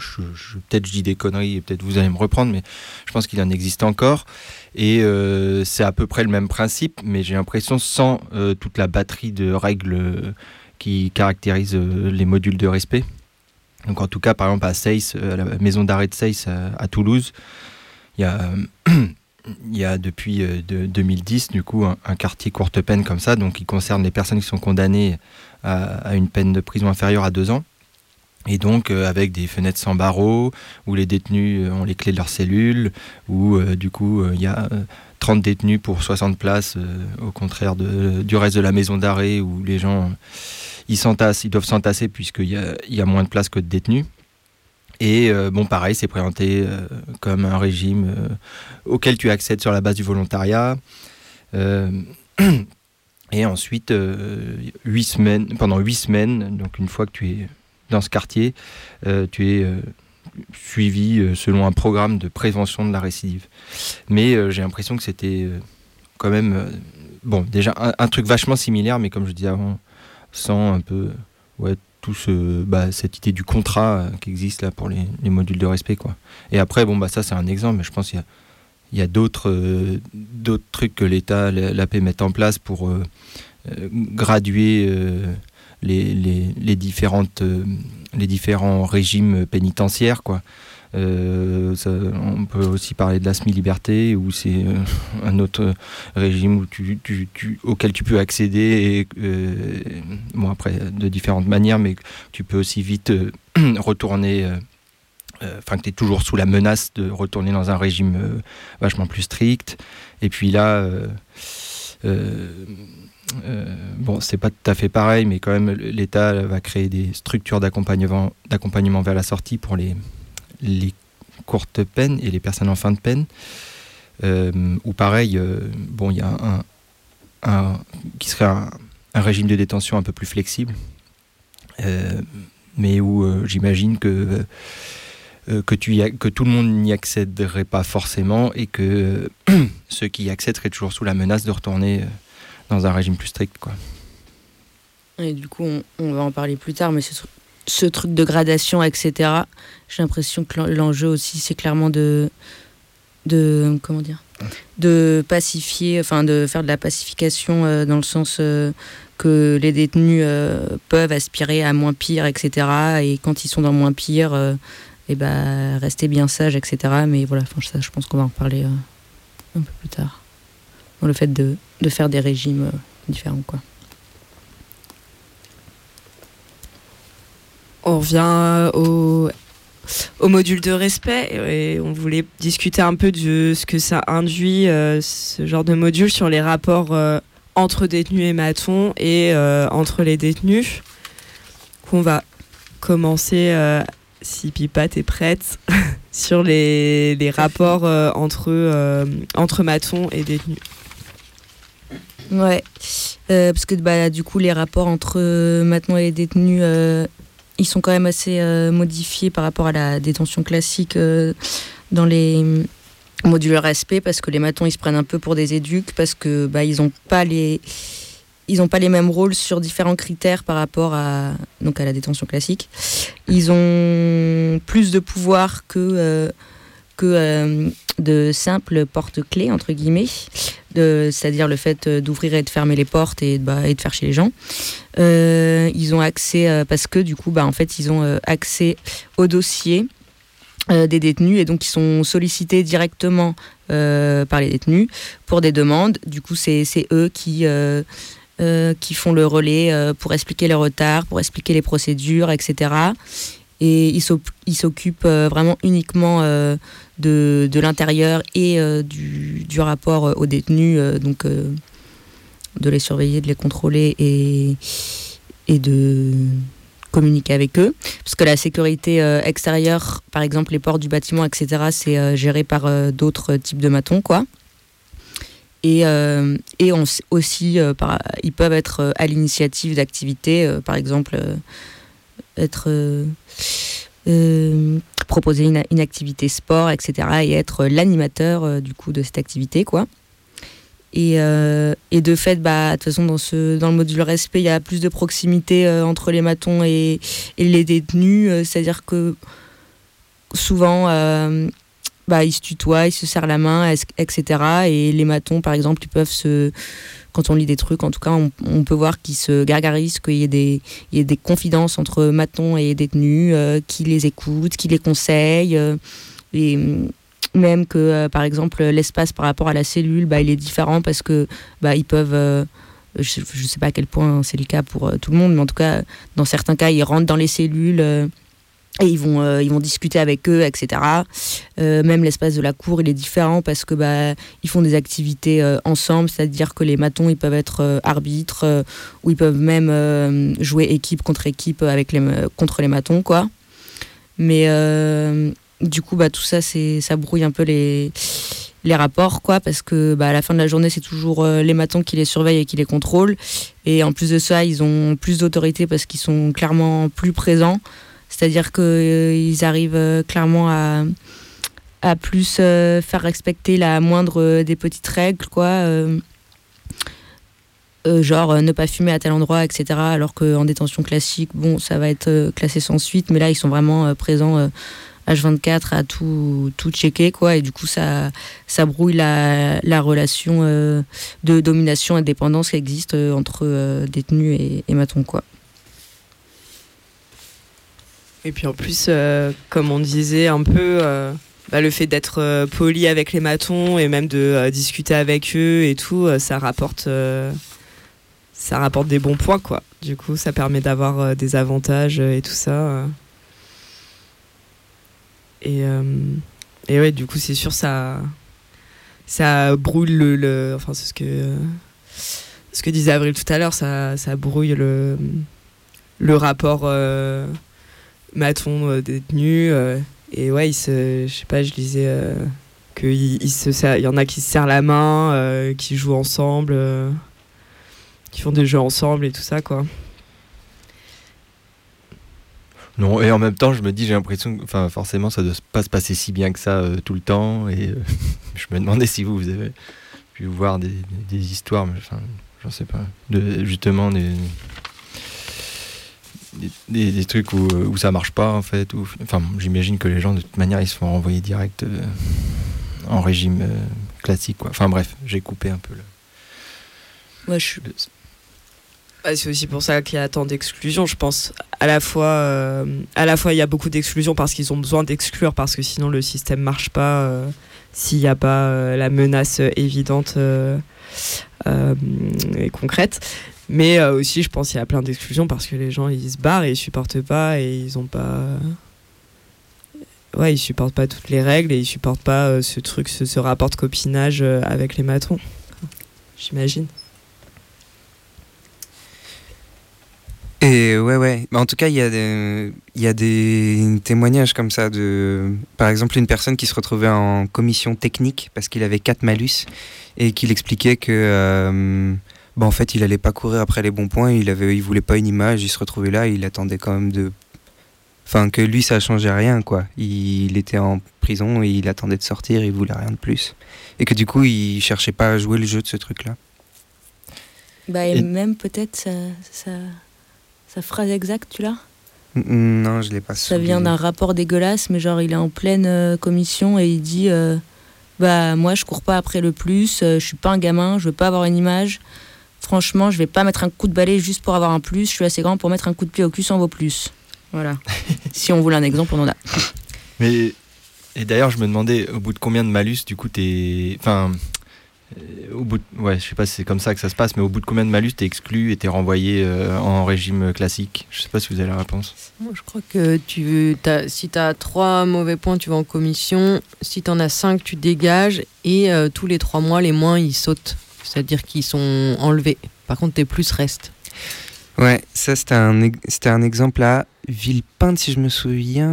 peut-être je dis des conneries et peut-être vous allez me reprendre, mais je pense qu'il en existe encore. Et euh, c'est à peu près le même principe, mais j'ai l'impression sans euh, toute la batterie de règles euh, qui caractérisent les modules de respect. Donc en tout cas, par exemple à euh, à la maison d'arrêt de Seyss à, Toulouse, <clears throat> il y a, depuis euh, de- 2010 du coup un, quartier courte peine comme ça, donc qui concerne les personnes qui sont condamnées à une peine de prison inférieure à deux ans. Et donc euh, avec des fenêtres sans barreaux, où les détenus euh, ont les clés de leur cellule, où euh, du coup il y a euh, 30 détenus pour 60 places, au contraire du reste de la maison d'arrêt, où les gens ils s'entassent, ils doivent s'entasser puisqu'il y a, moins de places que de détenus. Et bon, pareil, c'est présenté comme un régime auquel tu accèdes sur la base du volontariat. <clears throat> Et ensuite, huit semaines, pendant huit semaines, donc une fois que tu es dans ce quartier, euh, tu es euh, suivi euh, selon un programme de prévention de la récidive. Mais j'ai l'impression que c'était quand même, bon, déjà un, truc vachement similaire, mais comme je disais avant, sans un peu ouais, tout ce, bah, cette idée du contrat qui existe là pour les, les, modules de respect. Quoi. Et après, bon, bah, ça c'est un exemple, mais je pense qu'il y a, il y a d'autres, trucs que l'État, l'AP met en place pour graduer les, les, différentes, les différents régimes pénitentiaires. Quoi. Euh, on peut aussi parler de la semi-liberté, où c'est euh, un autre régime auquel tu peux accéder, euh, bon après de différentes manières, mais tu peux aussi vite <clears throat> retourner, enfin que tu es toujours sous la menace de retourner dans un régime vachement plus strict. Et puis là, bon, c'est pas tout à fait pareil, mais quand même, l'État va créer des structures d'accompagnement, d'accompagnement vers la sortie pour les, courtes peines et les personnes en fin de peine. Euh, ou pareil, euh, bon, il y a un, qui serait un, régime de détention un peu plus flexible, euh, mais où j'imagine que que, que tout le monde n'y accéderait pas forcément et que <clears throat> ceux qui y accèdent seraient toujours sous la menace de retourner dans un régime plus strict. Quoi. Et du coup, on, va en parler plus tard, mais ce, truc de gradation, etc., j'ai l'impression que l'enjeu aussi, c'est clairement de, de comment dire, de pacifier, enfin de faire de la pacification euh, dans le sens euh, que les détenus euh, peuvent aspirer à moins pire, etc. Et quand ils sont dans moins pire, et ben rester bien sage, etc. Mais voilà, ça, je pense qu'on va en parler un peu plus tard. Le fait de, faire des régimes différents, quoi. On revient au au module de respect et on voulait discuter un peu de ce que ça induit, euh, ce genre de module sur les rapports euh, entre détenus et matons et euh, entre les détenus. On va commencer, si Pipat est prête, <laughs> sur les, les rapports entre, entre matons et détenus. Ouais, parce que bah, du coup, les rapports entre matons et détenus ils sont quand même assez euh, modifiés par rapport à la détention classique euh, dans les modules respect parce que les matons ils se prennent un peu pour des éduques parce que bah, ils n'ont pas les ils n'ont pas les mêmes rôles sur différents critères par rapport à donc à la détention classique. Ils ont plus de pouvoir que euh, que de simples porte-clés entre guillemets c'est-à-dire le fait euh, d'ouvrir et de fermer les portes et, bah, de faire chez les gens. Euh, ils ont accès, euh, parce que du coup, bah, en fait, ils ont accès au dossier des détenus et donc ils sont sollicités directement par les détenus pour des demandes. Du coup, c'est eux qui... qui font le relais pour expliquer les retards, pour expliquer les procédures, etc. Et ils s'occupent vraiment uniquement de, de l'intérieur et euh, du, rapport euh, aux détenus, euh, donc de les surveiller, de les contrôler et, de communiquer avec eux. Parce que la sécurité extérieure, par exemple les portes du bâtiment, etc., c'est géré par d'autres types de matons, quoi. Et, et aussi, ils peuvent être à l'initiative d'activités, par exemple, être euh, proposer une, activité sport, etc. et être l'animateur euh, du coup de cette activité, quoi. Et, euh, et, de fait, bah, de toute façon, dans, ce, dans le module respect, il y a plus de proximité entre les matons et, et les détenus. C'est-à-dire que souvent, bah, ils se tutoient, ils se serrent la main, etc. Et les matons, par exemple, ils peuvent se quand on lit des trucs, en tout cas, on, peut voir qu'ils se gargarisent, qu'il y, y ait des confidences entre matons et détenus, euh, qui les écoutent, qui les conseillent. Euh, et même que, euh, par exemple, l'espace par rapport à la cellule, bah, il est différent parce que bah, ils peuvent. je ne sais pas à quel point c'est le cas pour tout le monde, mais en tout cas, dans certains cas, ils rentrent dans les cellules et ils vont, euh, ils vont discuter avec eux, etc. Euh, même l'espace de la cour, il est différent parce que bah, ils font des activités euh, ensemble, c'est-à-dire que les matons, ils peuvent être arbitres ou ils peuvent même jouer équipe contre équipe avec contre les matons, quoi. Mais du coup, bah, tout ça, ça brouille un peu les, les rapports, quoi, parce que bah, à la fin de la journée, c'est toujours les matons qui les surveillent et qui les contrôlent. Et en plus de ça, ils ont plus d'autorité parce qu'ils sont clairement plus présents. C'est-à-dire qu'ils euh, arrivent euh, clairement à, à plus euh, faire respecter la moindre des petites règles, quoi. genre ne pas fumer à tel endroit, etc. Alors qu'en détention classique, bon, ça va être classé sans suite, mais là, ils sont vraiment présents euh, H24 à tout, tout checker, quoi. Et du coup, ça, ça brouille la, la relation de domination et de dépendance qui existe entre détenus et, et matons, quoi. Et puis en plus, euh, comme on disait un peu, euh, bah, le fait d'être euh, poli avec les matons et même de discuter avec eux et tout, ça rapporte, ça rapporte des bons points quoi. Du coup, ça permet d'avoir des avantages et tout ça. Et, et ouais, du coup, c'est sûr, ça, ça brûle le, enfin c'est ce que, ce que disait Avril tout à l'heure, ça, ça brouille le, le rapport. Maton euh, détenu euh, et ouais je sais pas je disais euh, que il, il se y en a qui se serrent la main qui jouent ensemble qui font des jeux ensemble et tout ça quoi Non, et en même temps, je me dis, j'ai l'impression que enfin, forcément, ça ne doit pas se passer si bien que ça tout le temps. Et <laughs> je me demandais si vous, vous avez pu voir des, des- histoires, mais enfin, j'en sais pas, justement des, des, trucs où, où ça marche pas, en fait. Où, enfin, j'imagine que les gens, de toute manière, ils se font renvoyer direct euh, en régime euh, classique. Quoi. Enfin, bref, j'ai coupé un peu. Le... Moi, je Bah, c'est aussi pour ça qu'il y a tant d'exclusions je pense à la fois euh, à la fois il y a beaucoup d'exclusions parce qu'ils ont besoin d'exclure parce que sinon le système marche pas euh, s'il n'y a pas euh, la menace évidente euh, euh, et concrète mais euh, aussi je pense qu'il y a plein d'exclusions parce que les gens ils se barrent et ils supportent pas et ils ont pas ouais ils supportent pas toutes les règles et ils supportent pas euh, ce truc ce, ce rapport de copinage euh, avec les matons j'imagine Et ouais, ouais. Mais en tout cas, il y, a des- y a des témoignages comme ça de, par exemple, une personne qui se retrouvait en commission technique parce qu'il avait quatre malus et qu'il expliquait que, bah, en fait, il allait pas courir après les bons points. Il avait, il voulait pas une image. Il se retrouvait là. Il attendait quand même de, enfin, que lui, ça changeait rien, quoi. Il était en prison et il attendait de sortir. Il voulait rien de plus. Et que du coup, il cherchait pas à jouer le jeu de ce truc-là. Bah, et Et- même peut-être sa, sa, sa phrase exacte, tu l'as? Non, je l'ai pas. Ça vient d'un rapport dégueulasse, mais genre il est en pleine euh, commission et il dit euh, Bah, moi je cours pas après le plus, euh, je suis pas un gamin, je veux pas avoir une image. Franchement, je vais pas mettre un coup de balai juste pour avoir un plus, je suis assez grand pour mettre un coup de pied au cul sans vaut plus. Voilà. <laughs> si on voulait un exemple, on en a. Mais et d'ailleurs, je me demandais au bout de combien de malus, du coup, t'es. Enfin, euh, au bout. De... Ouais, je sais pas si c'est comme ça que ça se passe, mais au bout de combien de malus t'es exclu et t'es renvoyé euh, en régime classique? Je sais pas si vous avez la réponse. Moi, je crois que tu, as, si tu as trois mauvais points, tu vas en commission. Si tu en as cinq, tu dégages. Et euh, tous les trois mois, les moins, ils sautent. C'est-à-dire qu'ils sont enlevés. Par contre, tes plus restent. Ouais, ça c'était un, un exemple à Villepinte, si je me souviens.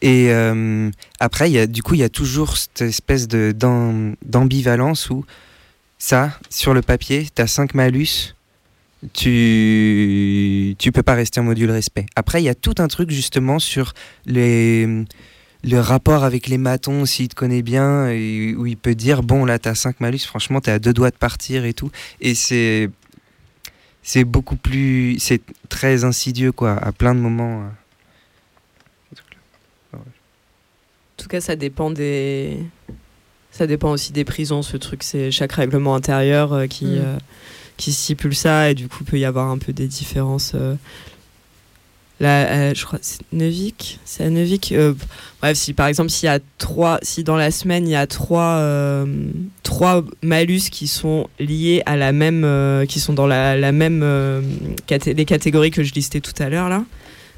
Et euh, après, y a, du coup, il y a toujours cette espèce d'ambivalence où ça, sur le papier, tu as 5 malus, tu, tu peux pas rester en module respect. Après, il y a tout un truc justement sur les, le rapport avec les matons, s'il te connaît bien, et où il peut dire Bon, là, tu as 5 malus, franchement, tu à deux doigts de partir et tout. Et c'est c'est beaucoup plus c'est très insidieux quoi à plein de moments euh. En tout cas, ça dépend des. Ça dépend aussi des prisons, ce truc. C'est chaque règlement intérieur euh, qui, Mm. euh, qui stipule ça, et du coup, peut y avoir un peu des différences. euh. Là, euh, je crois, c'est Neuvik C'est à Neuvik euh, Bref, si par exemple, s'il y a trois. Si dans la semaine, il y a trois, euh, trois malus qui sont liés à la même. euh, qui sont dans la, la même. caté- les catégories que je listais tout à l'heure, là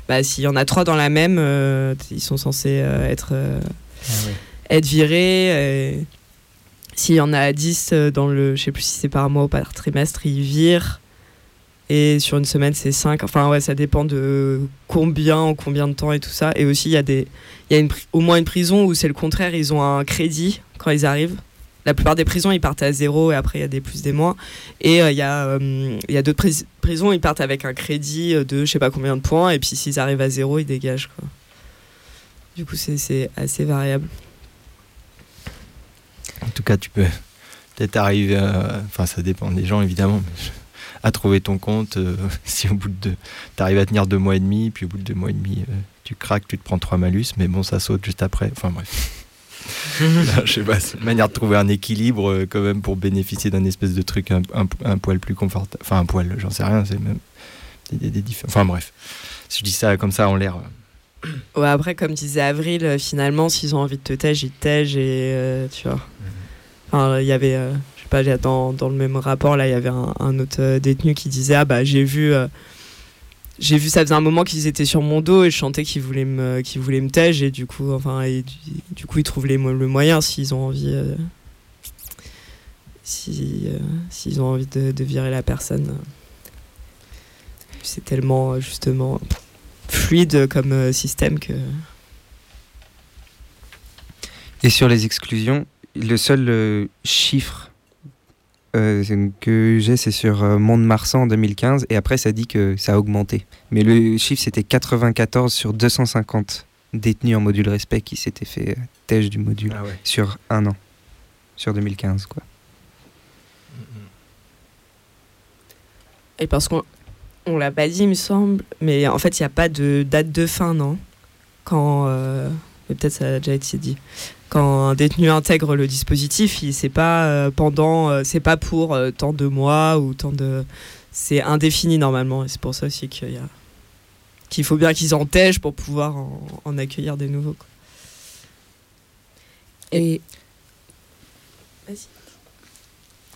bah, s'il y en a trois dans la même, ils sont censés être, euh, être virés. et S'il y en a 10 euh, dans le, je sais plus si c'est par mois ou par trimestre, ils virent. Et sur une semaine, c'est 5. Enfin, ouais, ça dépend de combien, en combien de temps et tout ça. Et aussi, il y a, des, y a une, au moins une prison où c'est le contraire, ils ont un crédit quand ils arrivent. La plupart des prisons, ils partent à zéro et après, il y a des plus, des moins. Et euh, il y a, euh, d'autres pris- prisons, ils partent avec un crédit de je sais pas combien de points. Et puis, s'ils arrivent à zéro, ils dégagent. Quoi. Du coup, c'est- assez variable. En tout cas, tu peux peut-être arriver. Enfin, ça dépend des gens évidemment, à trouver ton compte. <laughs> si au bout de tu arrives à tenir deux mois et demi, puis au bout de deux mois et demi, tu craques, tu te prends trois malus, mais bon, ça saute juste après. Enfin bref. <laughs> je sais pas, c'est une manière de trouver un équilibre quand même pour bénéficier d'un espèce de truc un, un poil plus confortable. Enfin, un poil, j'en sais rien, c'est même des, des, Enfin bref, si je dis ça comme ça en l'air. Euh. Ouais, après, comme disait Avril, euh, finalement, s'ils ont envie de te tège, ils te tègent et euh, tu vois. Mhm. Enfin, il y avait, dans, dans le même rapport, là, il y avait un, autre détenu qui disait Ah bah, j'ai vu. j'ai vu, ça faisait un moment qu'ils étaient sur mon dos et je chantais qu'ils voulaient me, qu'ils voulaient me et du coup, enfin, et du, coup, ils trouvent les, le moyen s'ils ont envie, si, s'ils ont envie de, virer la personne c'est tellement euh, justement fluide comme euh, système que. Et sur les exclusions, le seul euh, chiffre que j'ai, c'est sur Monde Marsan en 2015, et après ça dit que ça a augmenté. Mais le chiffre, c'était 94 sur 250 détenus en module respect qui s'étaient fait tèche du module ah sur un an, sur 2015, quoi. Et parce qu'on on l'a pas dit, il me semble, mais en fait, il n'y a pas de date de fin, non? Quand. Euh, peut-être ça a déjà été dit. Quand un détenu intègre le dispositif, c'est pas euh, pendant, euh, c'est pas pour tant de mois ou tant de, c'est indéfini normalement, et c'est pour ça aussi qu'il y a, qu'il faut bien qu'ils entègent pour pouvoir en, accueillir des nouveaux. Et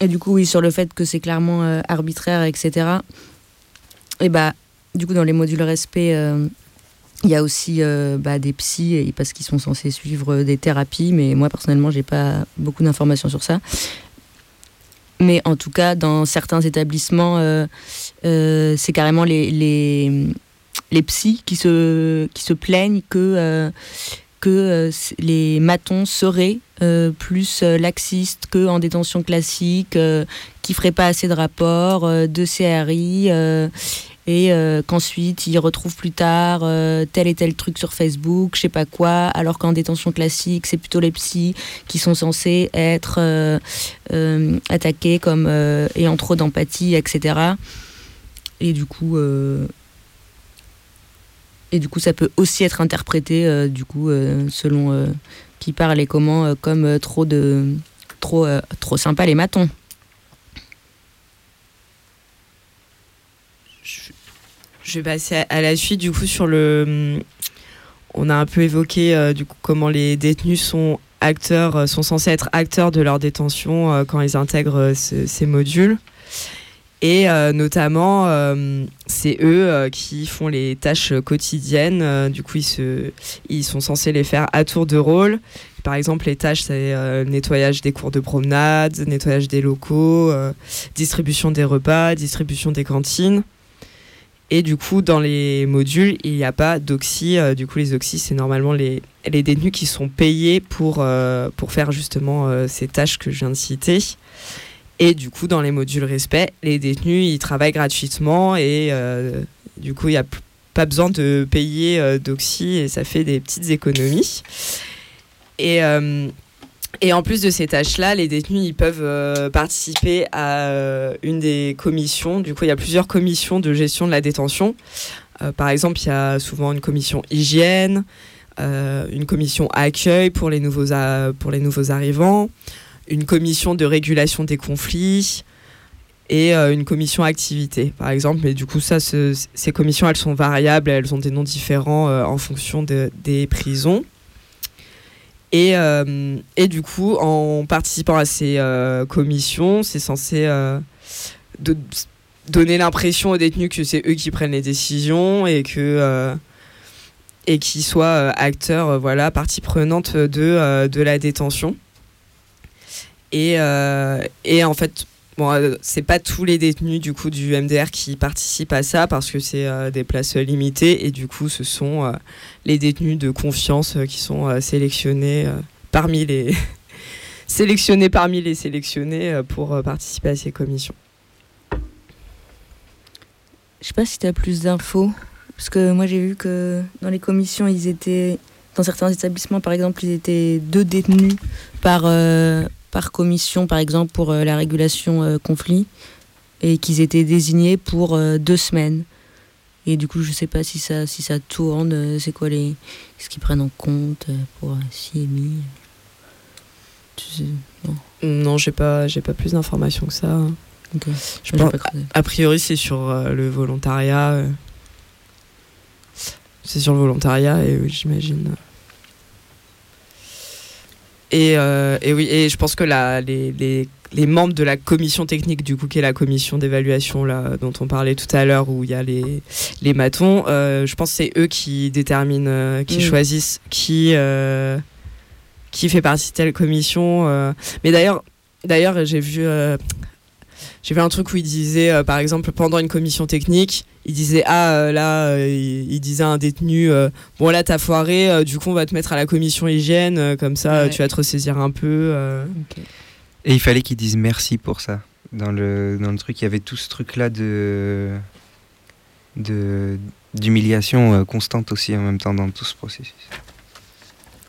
et du coup, oui, sur le fait que c'est clairement arbitraire, etc. Et bah, du coup, dans les modules respect, euh, il y a aussi euh, bah, des psys parce qu'ils sont censés suivre des thérapies, mais moi personnellement, j'ai pas beaucoup d'informations sur ça. Mais en tout cas, dans certains établissements, euh, c'est carrément les, les, les, psys qui se, qui se plaignent que, que les matons seraient plus laxistes qu'en détention classique, qui feraient pas assez de rapports, de CRI et euh, qu'ensuite ils retrouvent plus tard euh, tel et tel truc sur Facebook, je sais pas quoi, alors qu'en détention classique, c'est plutôt les psys qui sont censés être euh, attaqués comme ayant trop d'empathie, etc. Et du coup, et du coup, ça peut aussi être interprété, du coup, selon qui parle et comment, comme trop de trop trop sympa les matons. Je vais passer à la suite du coup sur le. On a un peu évoqué euh, du coup comment les détenus sont acteurs, euh, sont censés être acteurs de leur détention euh, quand ils intègrent ces modules. Et notamment, c'est eux qui font les tâches quotidiennes. du coup, ils, se, ils sont censés les faire à tour de rôle. Par exemple, les tâches, c'est nettoyage des cours de promenade, nettoyage des locaux, distribution des repas, distribution des cantines. Et du coup, dans les modules, il n'y a pas d'oxy. Euh, du coup, les oxy, c'est normalement les, les détenus qui sont payés pour, euh, pour faire justement euh, ces tâches que je viens de citer. Et du coup, dans les modules respect, les détenus, ils travaillent gratuitement et du coup, il n'y a pas besoin de payer d'oxy et ça fait des petites économies. Et et en plus de ces tâches-là, les détenus ils peuvent euh, participer à euh, une des commissions. Du coup, il y a plusieurs commissions de gestion de la détention. Euh, par exemple, il y a souvent une commission hygiène, une commission accueil pour les, nouveaux pour les nouveaux arrivants, une commission de régulation des conflits et une commission activité, par exemple. Mais du coup, ça, ces commissions, elles sont variables, elles ont des noms différents en fonction des prisons. Et, euh, et du coup, en participant à ces euh, commissions, c'est censé euh, donner l'impression aux détenus que c'est eux qui prennent les décisions et que et qu'ils soient acteurs, voilà, partie prenante de, de la détention. Et, et en fait, Bon, euh, c'est pas tous les détenus du coup du MDR qui participent à ça parce que c'est euh, des places limitées et du coup ce sont euh, les détenus de confiance qui sont <laughs> sélectionnés parmi les sélectionnés parmi les sélectionnés pour participer à ces commissions. Je sais pas si tu as plus d'infos parce que moi j'ai vu que dans les commissions ils étaient dans certains établissements par exemple ils étaient deux détenus par par commission, par exemple, pour euh, la régulation euh, conflit. et qu'ils étaient désignés pour euh, deux semaines. Et du coup, je sais pas si ça, si ça tourne, c'est quoi les. ce qu'ils prennent en compte pour CMI non. Non, j'ai pas, j'ai pas plus d'informations que ça. Je pense- pas a priori, c'est sur le volontariat. C'est sur le volontariat, et j'imagine. Et, euh, et oui, et je pense que la, les, les, les membres de la commission technique, du coup, qui est la commission d'évaluation là, dont on parlait tout à l'heure, où il y a les, les matons, euh, je pense que c'est eux qui déterminent, euh, qui Mm. choisissent qui, euh, qui fait partie de telle commission. Mais d'ailleurs, d'ailleurs j'ai vu, j'ai vu un truc où il disait, euh, par exemple, pendant une commission technique, il disait ah euh, là, euh, il, il disait à un détenu, euh, bon là t'as foiré, euh, du coup on va te mettre à la commission hygiène, euh, comme ça Ouais. tu vas te ressaisir un peu. euh. Et il fallait qu'ils disent merci pour ça. Dans le, dans le truc, il y avait tout ce truc-là de de- d'humiliation euh, constante aussi en même temps dans tout ce processus.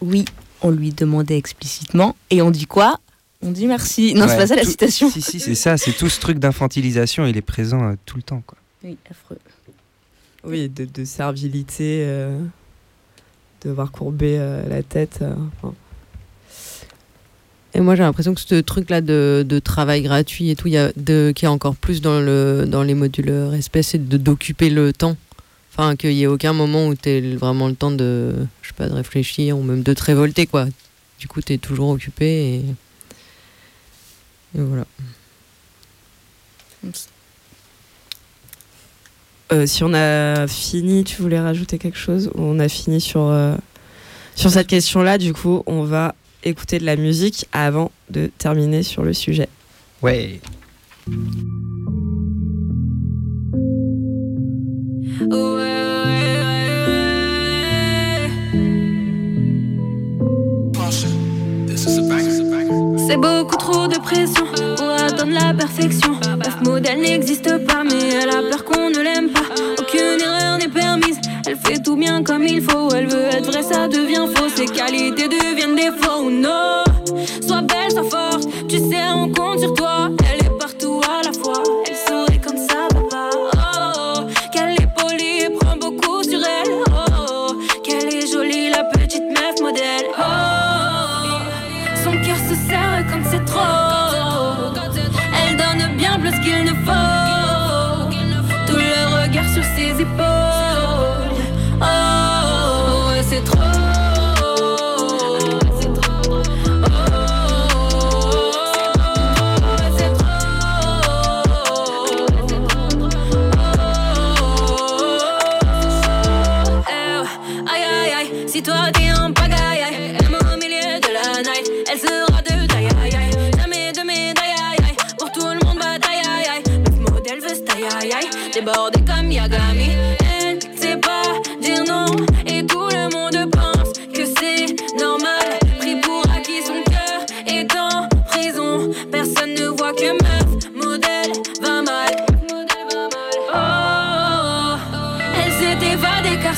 Oui, on lui demandait explicitement. Et on dit quoi? On dit merci. Non, c'est pas ça la citation. Si, si, c'est ça, c'est tout ce truc d'infantilisation, il est présent euh, tout le temps. Quoi. Oui, affreux. Oui, de, de servilité, euh, devoir courber euh, la tête. euh, enfin. Et moi, j'ai l'impression que ce truc-là de, de travail gratuit et tout, il y a de, qui est encore plus dans, le, dans les modules respect, c'est de- d'occuper le temps. Enfin, qu'il n'y ait aucun moment où tu as vraiment le temps de, je sais pas, de réfléchir ou même de te révolter, quoi. Du coup, tu es toujours occupé et, et voilà. Euh, si on a fini, tu voulais rajouter quelque chose ou On a fini sur, euh, sur cette question-là, du coup on va écouter de la musique avant de terminer sur le sujet. Ouais. C'est beaucoup trop de pression pour atteindre la perfection. Meuf modèle n'existe pas, mais elle a peur qu'on ne l'aime pas. Aucune erreur n'est permise, elle fait tout bien comme il faut. Elle veut être vraie, ça devient faux. Ses qualités deviennent défauts. Non, sois belle, sois forte. Tu sais, on compte sur toi. Elle est partout à la fois.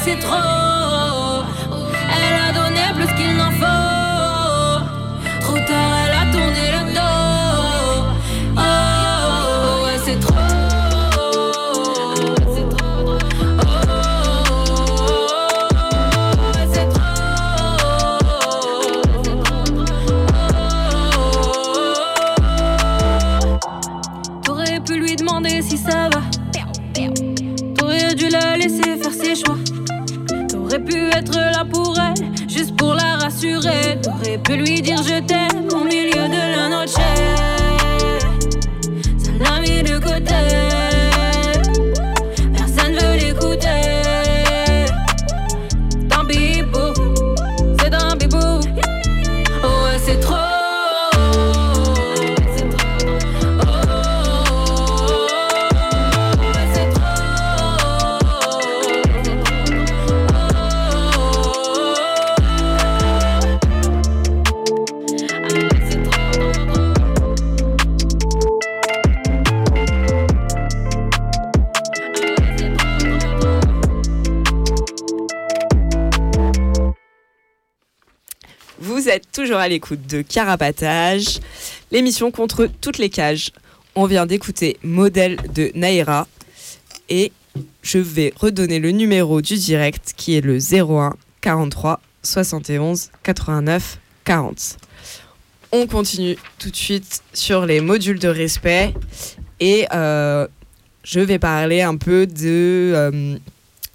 C'est trop. À l'écoute de Carapatage, l'émission contre toutes les cages. On vient d'écouter Modèle de Naira et je vais redonner le numéro du direct qui est le 01 43 71 89 40. On continue tout de suite sur les modules de respect et euh, je vais parler un peu de, euh,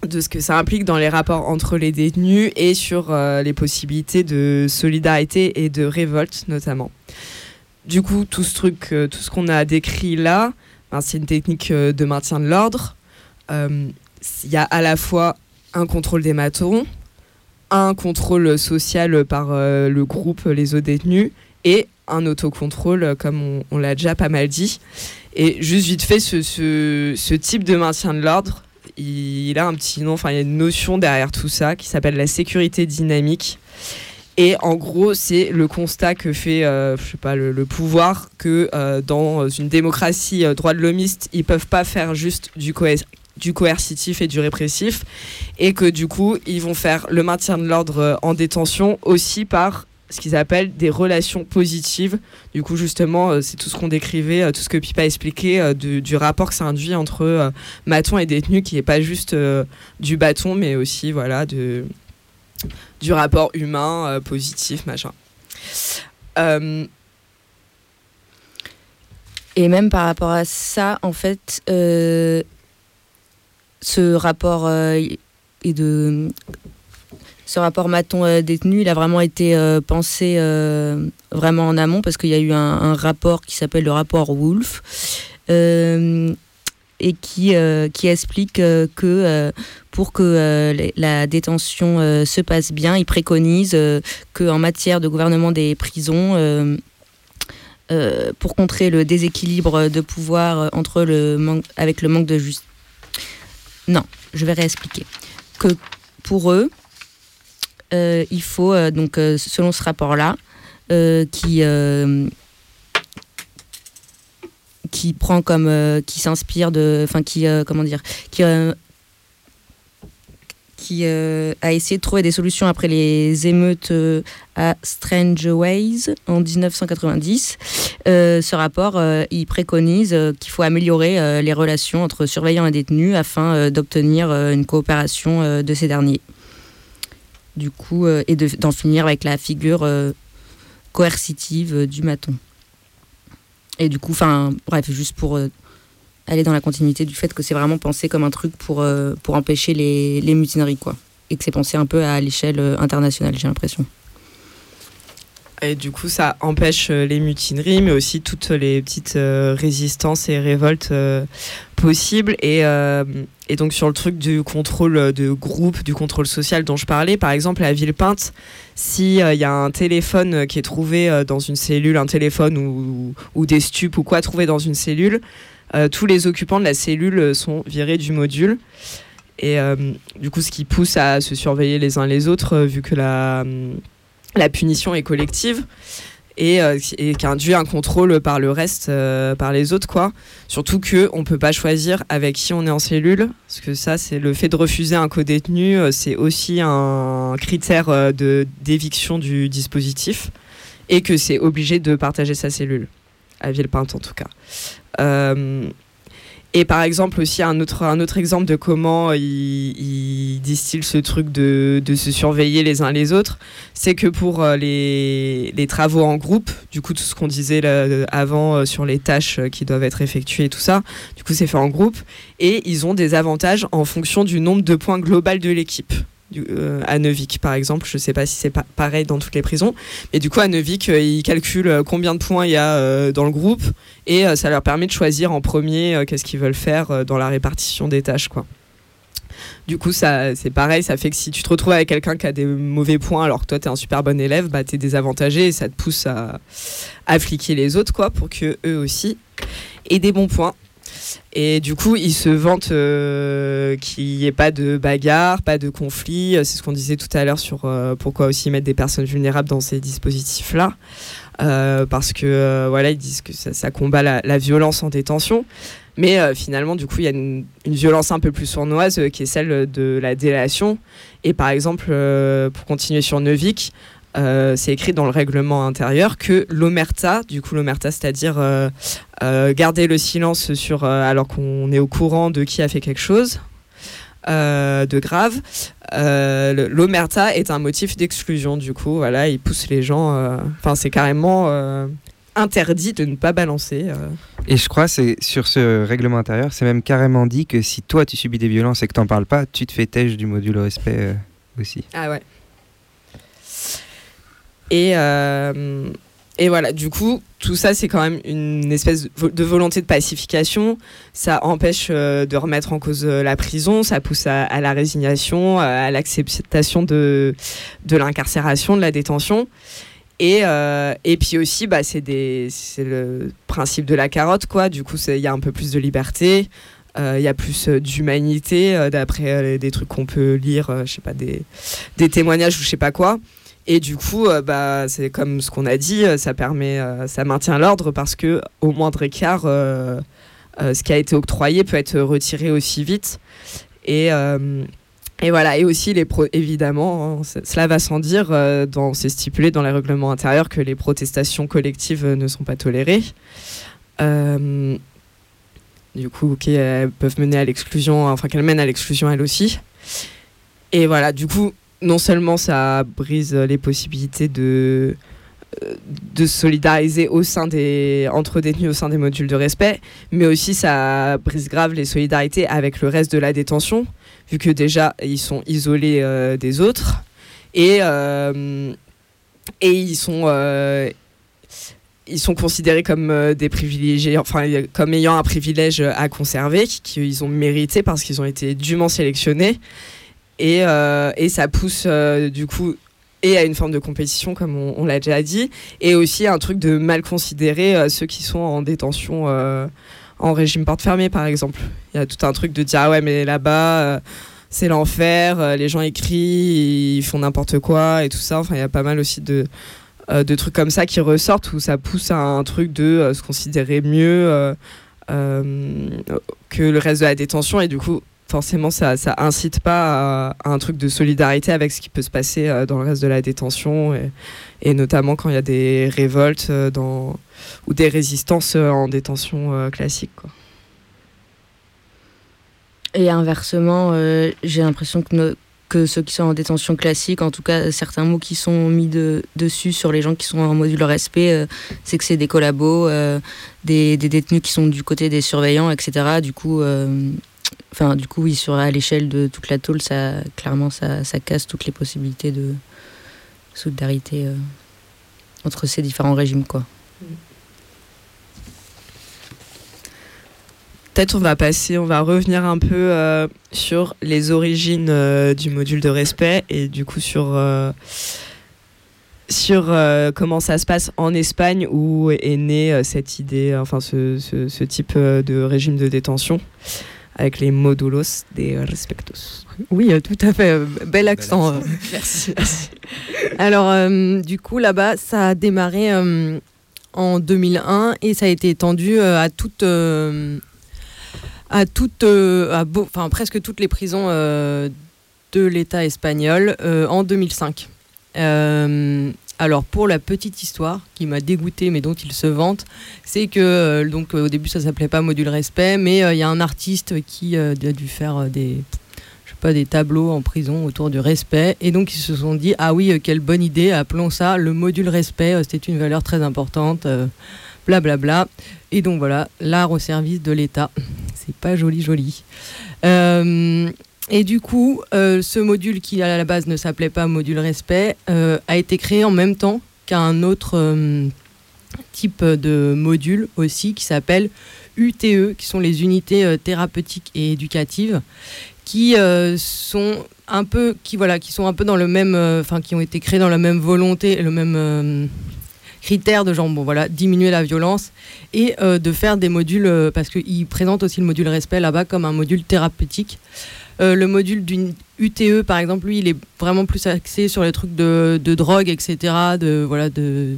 de ce que ça implique dans les rapports entre les détenus et sur euh, les possibilités de solidarité et de révolte notamment. Du coup, tout ce truc, tout ce qu'on a décrit là, ben, c'est une technique de maintien de l'ordre. Il y a à la fois un contrôle des matons, un contrôle social par le groupe, les autres détenus, et un autocontrôle, comme on, l'a déjà pas mal dit. Et juste vite fait, ce, ce, type de maintien de l'ordre, il, a un petit nom, enfin il y a une notion derrière tout ça qui s'appelle la sécurité dynamique. Et en gros, c'est le constat que fait, euh, je sais pas, le, pouvoir que euh, dans une démocratie euh, droit de l'homiste, ils peuvent pas faire juste du, du coercitif et du répressif, et que du coup, ils vont faire le maintien de l'ordre en détention aussi par ce qu'ils appellent des relations positives. Du coup, justement, euh, c'est tout ce qu'on décrivait, euh, tout ce que Pipa a expliqué euh, du, rapport que ça induit entre maton et détenu, qui n'est pas juste du bâton, mais aussi voilà, de, du rapport humain positif, machin. Et même par rapport à ça, en fait, ce rapport est de ce rapport Maton euh, détenu, il a vraiment été euh, pensé euh, vraiment en amont parce qu'il y a eu un, rapport qui s'appelle le rapport Wolf et qui, qui explique que pour que la détention se passe bien, il préconise qu'en matière de gouvernement des prisons, pour contrer le déséquilibre de pouvoir entre le avec le manque de justice. Non, je vais réexpliquer. Que pour eux, il faut, euh, donc, euh, selon ce rapport-là, qui qui prend comme qui s'inspire de enfin qui comment dire qui a essayé de trouver des solutions après les émeutes à Strange Ways en 1990. ce rapport, il préconise qu'il faut améliorer les relations entre surveillants et détenus afin d'obtenir une coopération de ces derniers du coup, euh, et d'en finir avec la figure euh, coercitive euh, du maton. Et du coup, enfin, bref, juste pour aller dans la continuité du fait que c'est vraiment pensé comme un truc pour, pour empêcher les, les mutineries, quoi. Et que c'est pensé un peu à l'échelle internationale, j'ai l'impression. Et du coup, ça empêche les mutineries, mais aussi toutes les petites résistances et révoltes possibles. Et, et donc sur le truc du contrôle euh, de groupe, du contrôle social dont je parlais, par exemple à Villepinte, s'il il euh, y a un téléphone euh, qui est trouvé dans une cellule, un téléphone ou, des stupes ou quoi trouvé dans une cellule, tous les occupants de la cellule sont virés du module. Et du coup, ce qui pousse à se surveiller les uns les autres, vu que la, la punition est collective et, euh, et, qui induit un contrôle par le reste, euh, par les autres, quoi. Surtout que on peut pas choisir avec qui on est en cellule, parce que ça, c'est le fait de refuser un co-détenu, euh, c'est aussi un critère de d'éviction du dispositif, et que c'est obligé de partager sa cellule, à Villepinte en tout cas. Et par exemple aussi un autre, un autre exemple de comment il, distille ce truc de, de, se surveiller les uns les autres, c'est que pour euh, les, les, travaux en groupe, du coup tout ce qu'on disait là, avant euh, sur les tâches euh, qui doivent être effectuées et tout ça, du coup c'est fait en groupe et ils ont des avantages en fonction du nombre de points global de l'équipe. Euh, à Neuvik par exemple. Je ne sais pas si c'est pareil dans toutes les prisons. Mais du coup, à Neuvik, euh, ils calculent euh, combien de points il y a dans le groupe et ça leur permet de choisir en premier qu'est-ce qu'ils veulent faire dans la répartition des tâches. Quoi. Du coup, c'est pareil, ça fait que si tu te retrouves avec quelqu'un qui a des mauvais points alors que toi, tu es un super bon élève, bah, tu es désavantagé et ça te pousse à, à fliquer les autres quoi, pour que eux aussi aient des bons points. Et du coup, ils se vantent euh, qu'il n'y ait pas de bagarre, pas de conflit. C'est ce qu'on disait tout à l'heure sur euh, pourquoi aussi mettre des personnes vulnérables dans ces dispositifs-là. Euh, parce que voilà, ils disent que ça, combat la, violence en détention. Mais finalement, du coup, il y a une, violence un peu plus sournoise qui est celle de la délation. Et par exemple, pour continuer sur Neuvik, euh, c'est écrit dans le règlement intérieur que l'omerta, du coup l'omerta, c'est-à-dire euh, euh, garder le silence sur alors qu'on est au courant de qui a fait quelque chose de grave, l'omerta est un motif d'exclusion. Du coup, voilà, il pousse les gens. Enfin, c'est carrément interdit de ne pas balancer. Et je crois, c'est sur ce règlement intérieur, c'est même carrément dit que si toi tu subis des violences et que t'en parles pas, tu te fais têche du module respect aussi. Ah ouais. Et, euh, et voilà, du coup, tout ça, c'est quand même une espèce de volonté de pacification. Ça empêche euh, de remettre en cause euh, la prison, ça pousse à, la résignation, à l'acceptation de, de l'incarcération, de la détention. Et, et puis aussi, bah, c'est le principe de la carotte, quoi. Du coup, il y a un peu plus de liberté, il y a plus d'humanité, d'après des trucs qu'on peut lire, je sais pas, des, des témoignages ou je sais pas quoi. Et du coup, euh, bah, c'est comme ce qu'on a dit, euh, ça permet, euh, ça maintient l'ordre parce que au moindre écart, ce qui a été octroyé peut être retiré aussi vite. Et, voilà. Et aussi, les évidemment, hein, cela va sans dire, c'est stipulé dans les règlements intérieurs que les protestations collectives ne sont pas tolérées. du coup, ok, elles peuvent mener à l'exclusion, enfin qu'elles mènent à l'exclusion elles aussi. Et voilà, du coup, non seulement ça brise les possibilités de euh, de solidariser entre détenus au sein des modules de respect, mais aussi ça brise grave les solidarités avec le reste de la détention, vu que déjà ils sont isolés euh, des autres. Et euh, et ils sont ils sont considérés comme des privilégiés, enfin comme ayant un privilège à conserver qu'ils ont mérité parce qu'ils ont été dûment sélectionnés euh, et, ça pousse euh, du coup et à une forme de compétition comme on, l'a déjà dit et aussi un truc de mal considérer euh, ceux qui sont en détention en régime porte fermée par exemple. Il y a tout un truc de dire ah ouais mais là-bas c'est l'enfer les gens écrivent ils font n'importe quoi et tout ça. Enfin il y a pas mal aussi de trucs comme ça qui ressortent où ça pousse à un truc de se considérer mieux que le reste de la détention. Et du coup forcément, ça, ça incite pas à, un truc de solidarité avec ce qui peut se passer euh, dans le reste de la détention, et, notamment quand il y a des révoltes euh, dans, ou des résistances euh, en détention classique. Quoi. Et inversement, j'ai l'impression que, que ceux qui sont en détention classique, en tout cas certains mots qui sont mis de, dessus sur les gens qui sont en module respect, c'est que c'est des collabos, des, des, détenus qui sont du côté des surveillants, etc. Du coup, Enfin, du coup, oui, sur, à l'échelle de toute la tôle, ça, clairement, ça, ça casse toutes les possibilités de solidarité euh, entre ces différents régimes, quoi. Peut-être on va passer, on va revenir un peu euh, sur les origines euh, du module de respect et du coup sur sur comment ça se passe en Espagne où est née cette idée, enfin ce, ce, ce type de régime de détention avec les modulos des respectos. Oui, euh, tout à fait. Euh, bel accent. Euh. <laughs> merci, <laughs> Alors, du coup, là-bas, ça a démarré en 2001 et ça a été étendu à toutes, à toutes, à enfin presque toutes les prisons de l'État espagnol en 2005. Alors pour la petite histoire qui m'a dégoûté mais dont il se vante, c'est que euh, donc au début ça s'appelait pas module respect, mais euh, il y a un artiste qui euh, a dû faire des tableaux en prison autour du respect. Et donc ils se sont dit ah oui quelle bonne idée appelons ça le module respect c'était une valeur très importante blablabla bla bla. et donc voilà l'art au service de l'État. C'est pas joli joli et du coup, euh, ce module qui à la base ne s'appelait pas module respect euh, a été créé en même temps qu'un autre euh, type de module aussi qui s'appelle UTE, qui sont les unités thérapeutiques et éducatives, qui sont un peu, qui voilà, qui sont un peu dans le même, enfin qui ont été créés dans la même volonté, le même critère de genre bon voilà diminuer la violence et de faire des modules parce qu'ils présentent aussi le module respect là-bas comme un module thérapeutique euh, le module d'une UTE, par exemple, lui, il est vraiment plus axé sur les trucs de, drogue, etc., de, voilà, de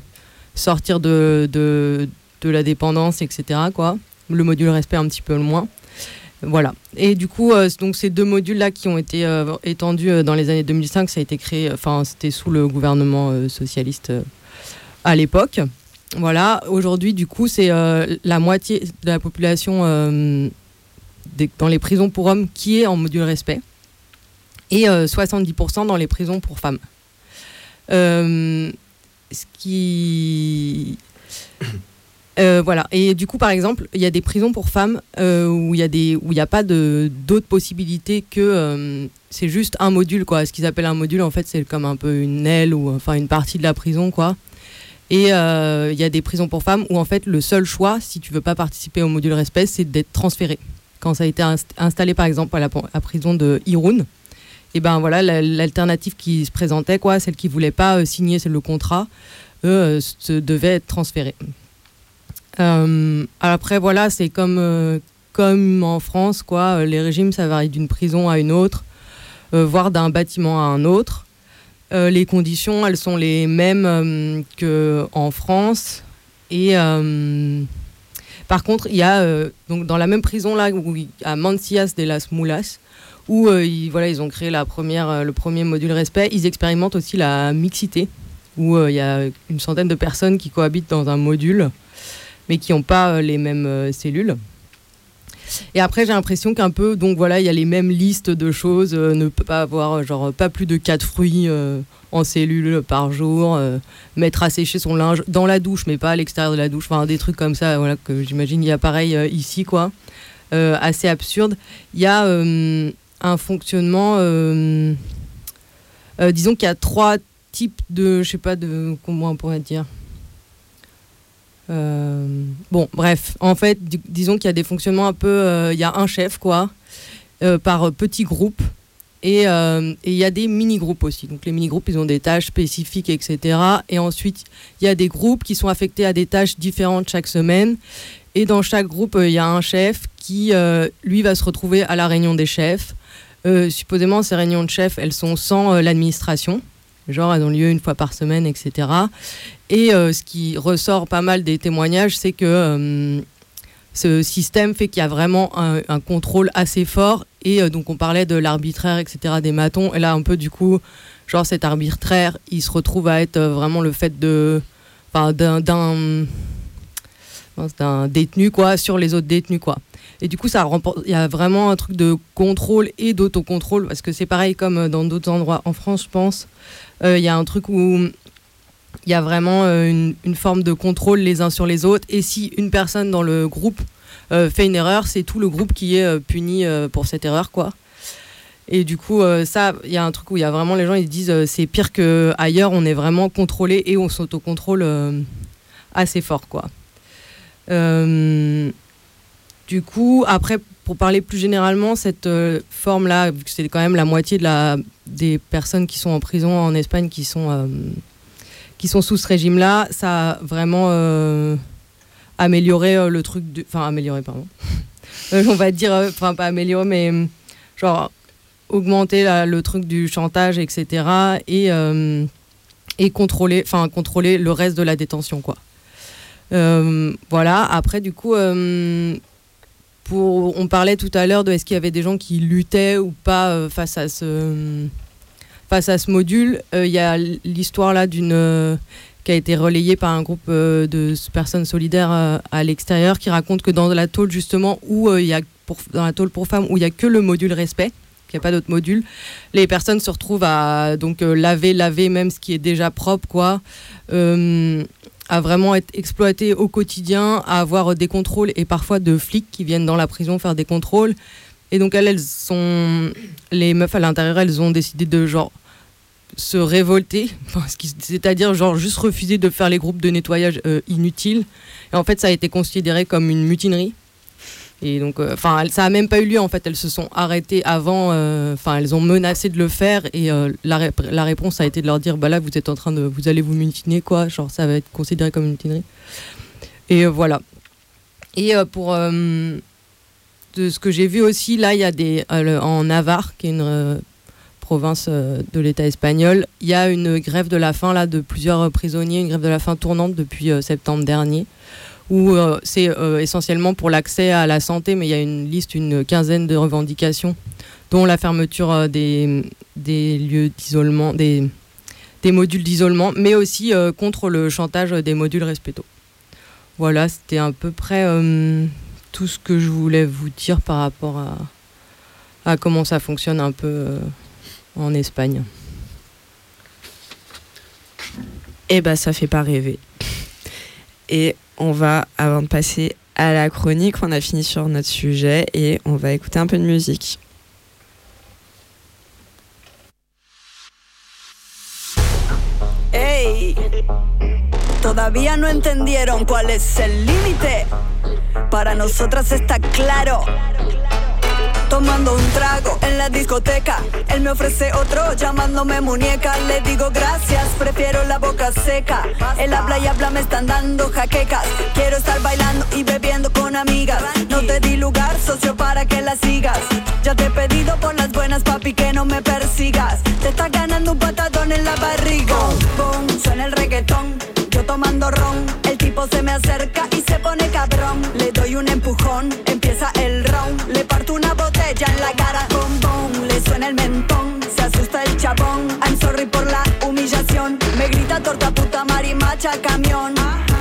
sortir de, de, la dépendance, etc. Quoi. Le module respect un petit peu le moins. Voilà. Et du coup, donc ces deux modules-là qui ont été étendus dans les années 2005, ça a été créé, enfin, c'était sous le gouvernement socialiste à l'époque. Voilà. Aujourd'hui, du coup, c'est la moitié de la population dans les prisons pour hommes qui est en module respect et 70% dans les prisons pour femmes. ce qui <coughs> euh, voilà. Et du coup, par exemple, il y a des prisons pour femmes euh, où il y a n'y a pas d'autres possibilités que euh, c'est juste un module quoi. Ce qu'ils appellent un module, en fait, c'est comme un peu une aile ou enfin une partie de la prison quoi. Et il y a des prisons pour femmes où en fait le seul choix, si tu veux pas participer au module respect, c'est d'être transféré. Quand ça a été installé par exemple à la, prison de Irun, et ben voilà l'alternative qui se présentait quoi, celle qui voulait pas signer le contrat, eux devaient être transférés. Euh, après, voilà, c'est comme, euh, comme en France, quoi. Les régimes, ça varie d'une prison à une autre, euh, voire d'un bâtiment à un autre. les conditions, elles sont les mêmes qu'en France. Et par contre, il y a donc dans la même prison là, où, à Mancias de las Mulas, où ils, voilà, ils ont créé première, le premier module respect. Ils expérimentent aussi la mixité, où il y a une centaine de personnes qui cohabitent dans un module mais qui n'ont pas euh, les mêmes euh, cellules. Et après, j'ai l'impression qu'un peu, donc voilà, il y a les mêmes listes de choses. Euh, ne pas avoir, genre, pas plus de 4 fruits en cellules par jour. mettre à sécher son linge dans la douche, mais pas à l'extérieur de la douche. Enfin, des trucs comme ça, voilà, que j'imagine il y a pareil ici, quoi. assez absurde. Il y a un fonctionnement. disons qu'il y a trois types de. Je sais pas de. Comment on pourrait dire euh, bon, bref, en fait, disons qu'il y a des fonctionnements un peu. Euh, il y a un chef, quoi, euh, par petits groupes. Et il y a des mini-groupes aussi. Donc les mini-groupes, ils ont des tâches spécifiques, etc. Et ensuite, il y a des groupes qui sont affectés à des tâches différentes chaque semaine. Et dans chaque groupe, il y a un chef qui, lui, va se retrouver à la réunion des chefs. supposément, ces réunions de chefs, elles sont sans l'administration. Genre, elles ont lieu une fois par semaine, etc. Et euh, ce qui ressort pas mal des témoignages, c'est que euh, ce système fait qu'il y a vraiment un, contrôle assez fort. Et euh, donc, on parlait de l'arbitraire, etc., des matons. Et là, un peu, du coup, genre, cet arbitraire, il se retrouve à être vraiment le fait de. Enfin, d'un. d'un détenu, quoi, sur les autres détenus, quoi. Et du coup, ça il y a vraiment un truc de contrôle et d'autocontrôle, parce que c'est pareil comme dans d'autres endroits en France, je pense. Il y a un truc où il y a vraiment euh, une, forme de contrôle les uns sur les autres. Et si une personne dans le groupe euh, fait une erreur, c'est tout le groupe qui est euh, puni pour cette erreur, quoi. Et du coup, ça, il y a un truc où il y a vraiment les gens, ils disent c'est pire que ailleurs, on est vraiment contrôlé et on s'autocontrôle assez fort, quoi. Du coup, après, pour parler plus généralement, cette forme-là, vu que c'est quand même la moitié de la, des personnes qui sont en prison en Espagne qui sont qui sont sous ce régime-là, ça a vraiment euh, amélioré euh, le truc, enfin amélioré, pardon. <laughs> Euh, on va dire, enfin pas amélioré, mais genre augmenter le truc du chantage, etc. Et, et contrôler, contrôler le reste de la détention, quoi. voilà. Après, du coup, on parlait tout à l'heure de est-ce qu'il y avait des gens qui luttaient ou pas face à ce face à ce module, euh, il y a l'histoire là d'une euh, qui a été relayée par un groupe euh, de personnes solidaires à l'extérieur qui raconte que dans la tôle justement où il y a pour, dans la tôle pour femmes où il y a que le module respect, qu'il n'y a pas d'autre module, les personnes se retrouvent à donc laver, laver même ce qui est déjà propre quoi. À vraiment être exploité au quotidien, à avoir des contrôles et parfois de flics qui viennent dans la prison faire des contrôles. Et donc elles, sont les meufs à l'intérieur, elles ont décidé de genre se révolter, <laughs> c'est-à-dire genre juste refuser de faire les groupes de nettoyage euh, inutiles. Et en fait, ça a été considéré comme une mutinerie. Et donc, euh, enfin, ça a même pas eu lieu en fait. Elles se sont arrêtées avant. Euh, enfin, elles ont menacé de le faire et la, la, réponse a été de leur dire, bah là, vous êtes en train de, vous allez vous mutiner quoi. Genre, ça va être considéré comme une mutinerie. Et voilà. Et pour de ce que j'ai vu aussi, là, il y a des en Navarre, qui est une province euh, de l'État espagnol. Il y a une grève de la faim là, de plusieurs prisonniers, une grève de la faim tournante depuis euh, septembre dernier, où euh, c'est euh, essentiellement pour l'accès à la santé, mais il y a une liste, une quinzaine de revendications, dont la fermeture euh, des, lieux d'isolement, des, des modules d'isolement, mais aussi contre le chantage des modules respecto. Voilà, c'était à peu près tout ce que je voulais vous dire par rapport à, à comment ça fonctionne un peu en Espagne. Eh ben, ça fait pas rêver. Et on va, avant de passer à la chronique, on a fini sur notre sujet et on va écouter un peu de musique. Hey, todavía no entendieron cuál es el límite. Para nosotras está claro. Tomando un trago en la discoteca. Él me ofrece otro llamándome muñeca. Le digo gracias, prefiero la boca seca. Él habla y habla, me están dando jaquecas. Quiero estar bailando y bebiendo con amigas. No te di lugar, socio, para que la sigas. Ya te he pedido por las buenas, papi, que no me persigas. Te está ganando un patadón en la barriga. Boom, boom, suena el reggaetón. Yo tomando ron, el tipo se me acerca y se pone cabrón. Le doy un empujón, empieza el round. Le parto una botella en la cara, boom. Le suena el mentón, se asusta el chabón. I'm sorry por la humillación. Me grita torta puta marimacha camión.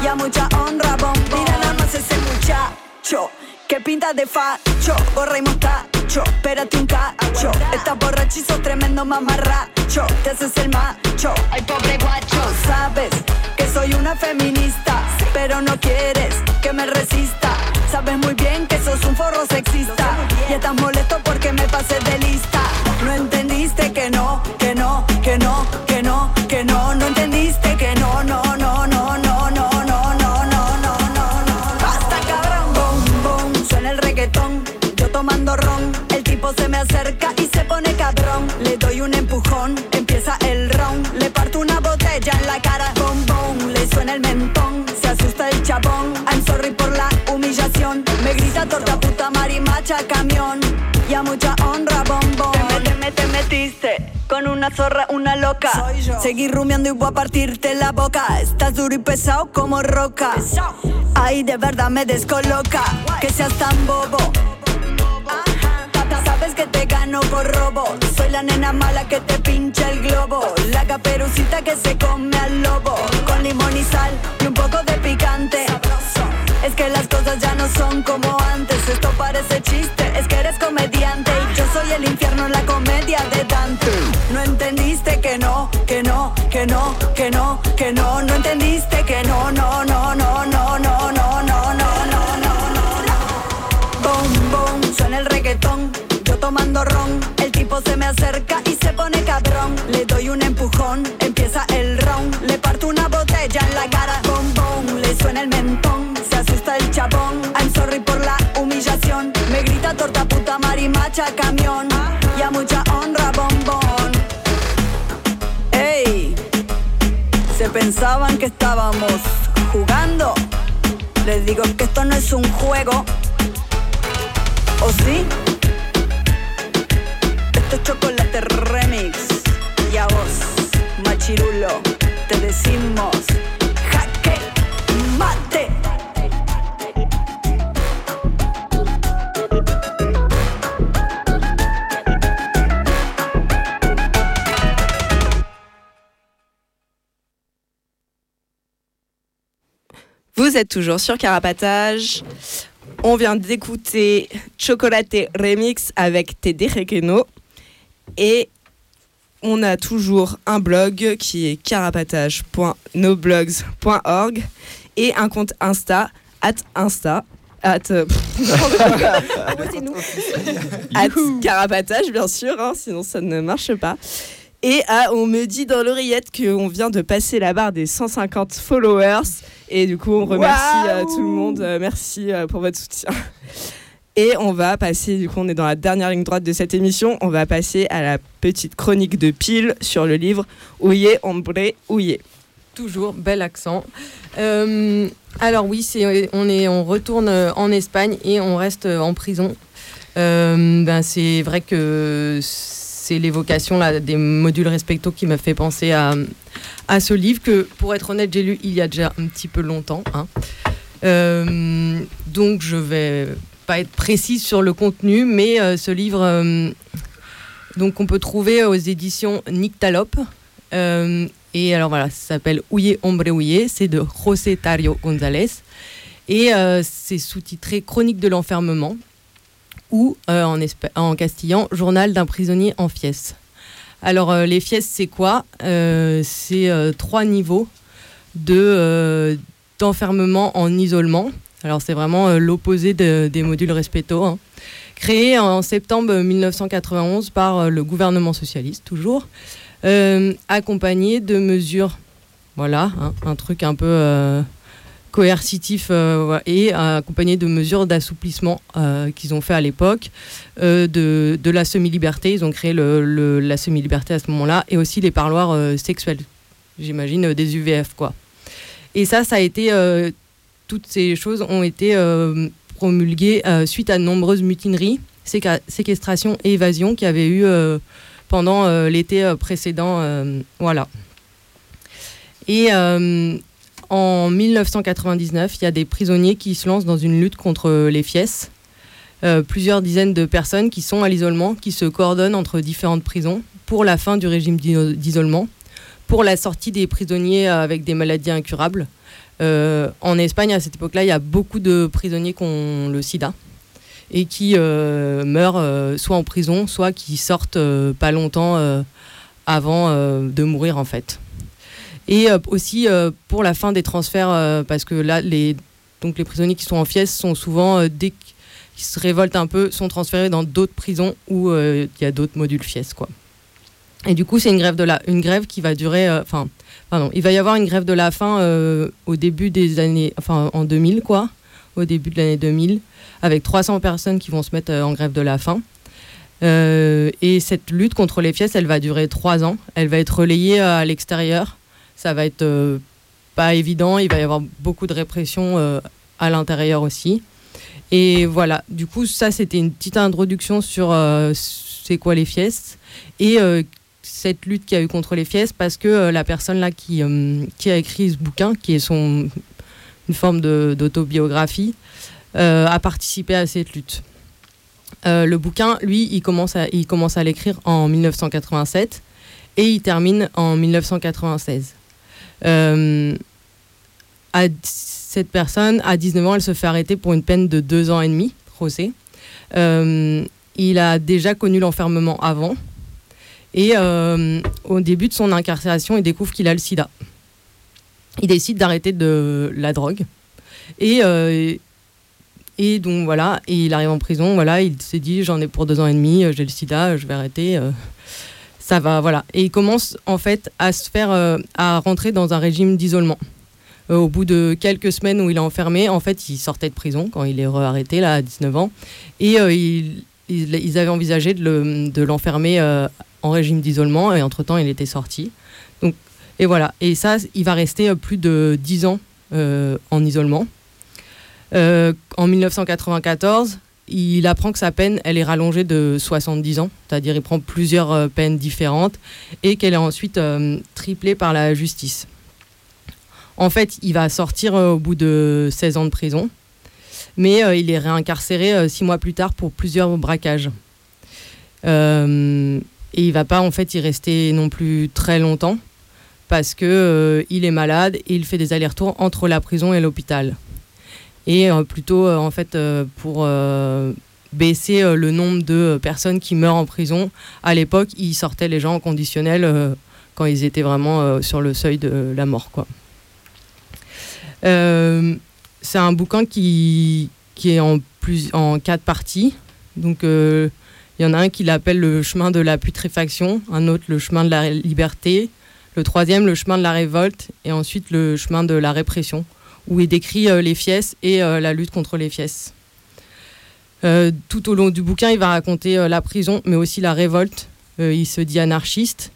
Y a mucha honra, bom. Mira nada más ese muchacho. Que pinta de facho, gorra y mostacho, espérate un cacho. Estás borrachizo, tremendo mamarracho. Te haces el macho, ay pobre guacho. Sabes soy una feminista, pero no quieres que me resista. Sabes muy bien que sos un forro sexista y estás molesto porque me pasé de lista. No entendiste que no, que no, que no, que no, que no, no entendiste que no, no, no, no, no, no, no, no, no, no, no, no. Basta cabrón, boom, boom, suena el reggaetón, yo tomando ron, el tipo se me acerca puta marimacha camión. Y a mucha honra bombón. Te, me, te metiste con una zorra, una loca. Seguí rumiando y voy a partirte la boca. Estás duro y pesado como roca. Ay, de verdad me descoloca. Que seas tan bobo Sabes que te gano por robo. Soy la nena mala que te pincha el globo. La caperucita que se come al lobo. Con limón y sal y un poco de picante. Es que las cosas ya no son como antes. De Dante. No entendiste que no, que no, que no, que no, que no. No entendiste que no, no, no, no, no, no, no, no, no, no, no, no. Boom, boom, suena el reggaetón tomando ron. El tipo se me acerca y se pone cabrón. Le doy un empujón, empieza el round. Le parto una botella en la cara, bom bom. Le suena el mentón, se asusta el chabón. I'm sorry por la humillación. Me grita torta puta marimacha camión. Y mucha honra bombón. Ey, se pensaban que estábamos jugando. Les digo que esto no es un juego. ¿O sí? Vous êtes toujours sur Carapatage. On vient d'écouter Chocolaté Remix avec Teddy Requeno. Et on a toujours un blog qui est carapatage.noblogs.org et un compte Insta, at Insta, at, euh, <laughs> <laughs> at carapatage bien sûr, hein, sinon ça ne marche pas. Et ah, on me dit dans l'oreillette qu'on vient de passer la barre des 150 followers. Et du coup, on remercie euh, tout le monde. Euh, merci pour votre soutien. <laughs> Et on va passer, du coup, on est dans la dernière ligne droite de cette émission. On va passer à la petite chronique de Pile sur le livre Ouye, Hombre, Ouye. Toujours, bel accent. Euh, alors oui, c'est, on, est, on retourne en Espagne et on reste en prison. Euh, ben, c'est vrai que c'est l'évocation là, des modules respecto qui m'a fait penser à, ce livre que, pour être honnête, j'ai lu il y a déjà un petit peu longtemps. Hein. donc je vais pas être précise sur le contenu, mais ce livre, donc on peut trouver aux éditions Nyctalope. et alors voilà, ça s'appelle Huye Hombre Huye, c'est de José Tario González. Et c'est sous-titré Chronique de l'enfermement ou en, en castillan Journal d'un prisonnier en fies. Alors, euh, les fies, c'est quoi? Euh, C'est euh, trois niveaux de, d'enfermement en isolement. Alors, c'est vraiment l'opposé des modules respecto. Hein. Créé en septembre 1991 par le gouvernement socialiste, toujours, accompagné de mesures, voilà, hein, un truc un peu coercitif euh, et accompagné de mesures d'assouplissement euh, qu'ils ont fait à l'époque, euh, de, de, la semi-liberté. Ils ont créé le, la semi-liberté à ce moment-là et aussi les parloirs sexuels, j'imagine, des UVF. quoi. Et ça, ça a été. toutes ces choses ont été promulguées suite à de nombreuses mutineries, séquestrations et évasions qui avaient eu pendant l'été précédent. voilà. Et en 1999, il y a des prisonniers qui se lancent dans une lutte contre les fies. Euh, plusieurs dizaines de personnes qui sont à l'isolement, qui se coordonnent entre différentes prisons pour la fin du régime d'isolement, pour la sortie des prisonniers avec des maladies incurables. Euh, en Espagne, à cette époque-là, il y a beaucoup de prisonniers qui ont le sida et qui euh, meurent soit en prison, soit qui sortent pas longtemps avant de mourir en fait et euh, aussi euh, pour la fin des transferts, euh, parce que là, les, donc les prisonniers qui sont en fies sont souvent, dès qu'ils se révoltent un peu, sont transférés dans d'autres prisons où il y a d'autres modules fies. Quoi. Et du coup, c'est une grève de la, une grève qui va durer, enfin, pardon, il va y avoir une grève de la faim au début des années, enfin, en 2000, quoi, au début de l'année 2000, avec 300 personnes qui vont se mettre en grève de la faim. et cette lutte contre les fies, elle va durer trois ans. Elle va être relayée à l'extérieur ça va être euh, pas évident. Il va y avoir beaucoup de répression euh, à l'intérieur aussi. Et voilà, du coup, ça, c'était une petite introduction sur euh, c'est quoi les fiestes et cette lutte qu'il y a eu contre les fiestes parce que la personne là qui, qui a écrit ce bouquin, qui est son, une forme d'autobiographie, a participé à cette lutte. le bouquin, lui, commence il commence à l'écrire en 1987 et il termine en 1996. Euh, cette personne, à 19 ans, elle se fait arrêter pour une peine de 2 ans et demi, José. Euh, il a déjà connu l'enfermement avant. Et euh, au début de son incarcération, il découvre qu'il a le sida. Il décide d'arrêter de la drogue. Et, donc voilà, il arrive en prison. Voilà, il s'est dit j'en ai pour deux ans et demi, j'ai le sida, je vais arrêter ça va, voilà. Et il commence en fait à se faire, euh, à rentrer dans un régime d'isolement. Euh, au bout de quelques semaines où il est enfermé, en fait, il sortait de prison quand il est arrêté là à 19 ans, et euh, ils avaient envisagé de l'enfermer en régime d'isolement, et entre temps, il était sorti. Donc, et voilà. Et ça, il va rester plus de 10 ans en isolement. en 1994, il apprend que sa peine, est rallongée de 70 ans, c'est-à-dire il prend plusieurs euh, peines différentes et qu'elle est ensuite euh, triplée par la justice. En fait, il va sortir euh, au bout de 16 ans de prison, mais il est réincarcéré six mois plus tard pour plusieurs braquages. et il va pas en fait y rester non plus très longtemps parce que il est malade et il fait des allers-retours entre la prison et l'hôpital et euh, plutôt euh, en fait euh, pour baisser le nombre de personnes qui meurent en prison. À l'époque, ils sortaient les gens en conditionnel quand ils étaient vraiment sur le seuil de la mort. C'est un bouquin qui, est en quatre parties. Donc, il y en a un qui l'appelle le chemin de la putréfaction, un autre le chemin de la liberté, le troisième le chemin de la révolte, et ensuite le chemin de la répression où il décrit euh, les fies et euh, la lutte contre les fies. Euh, tout au long du bouquin, il va raconter la prison, mais aussi la révolte. il se dit anarchiste.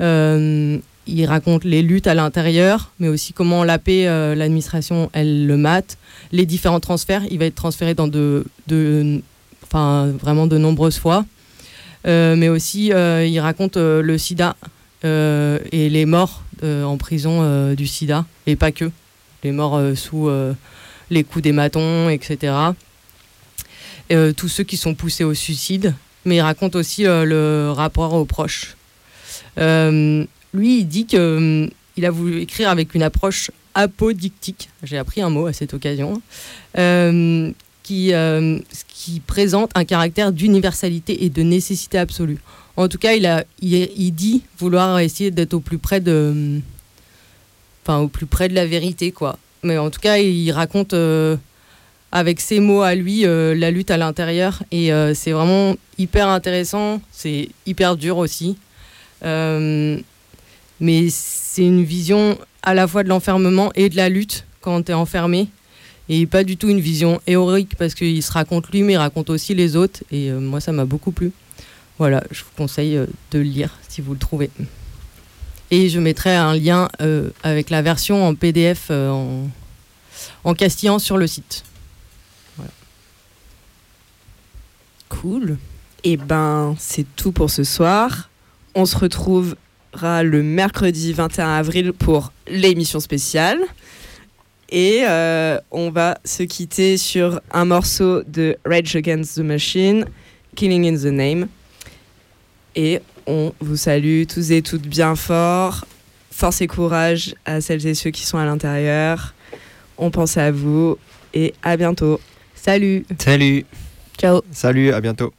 il raconte les luttes à l'intérieur, mais aussi comment la paix, l'administration, elle le mate. Les différents transferts, il va être transféré dans de, enfin, vraiment de nombreuses fois. mais aussi, il raconte le sida et les morts en prison du sida, et pas que les morts euh, sous euh, les coups des matons, etc. Euh, tous ceux qui sont poussés au suicide, mais il raconte aussi le rapport aux proches. Lui, il dit qu'il il a voulu écrire avec une approche apodictique, j'ai appris un mot à cette occasion, qui, présente un caractère d'universalité et de nécessité absolue. En tout cas, il, a, il, il dit vouloir essayer d'être au plus près de, au plus près de la vérité, quoi. Mais en tout cas, il raconte euh, avec ses mots à lui euh, la lutte à l'intérieur et euh, c'est vraiment hyper intéressant. C'est hyper dur aussi, mais c'est une vision à la fois de l'enfermement et de la lutte quand tu es enfermé et pas du tout une vision héroïque parce qu'il se raconte lui, mais il raconte aussi les autres et moi ça m'a beaucoup plu. Voilà, je vous conseille de le lire si vous le trouvez. Et je mettrai un lien euh, avec la version en PDF euh, en, en sur le site. Cool. Et ben, c'est tout pour ce soir. On se retrouvera le mercredi 21 avril pour l'émission spéciale. Et euh, on va se quitter sur un morceau de Rage Against the Machine, Killing in the Name. Et on vous salue tous et toutes bien fort. Force et courage à celles et ceux qui sont à l'intérieur. On pense à vous et à bientôt. Salut. Salut. Ciao. Salut, à bientôt.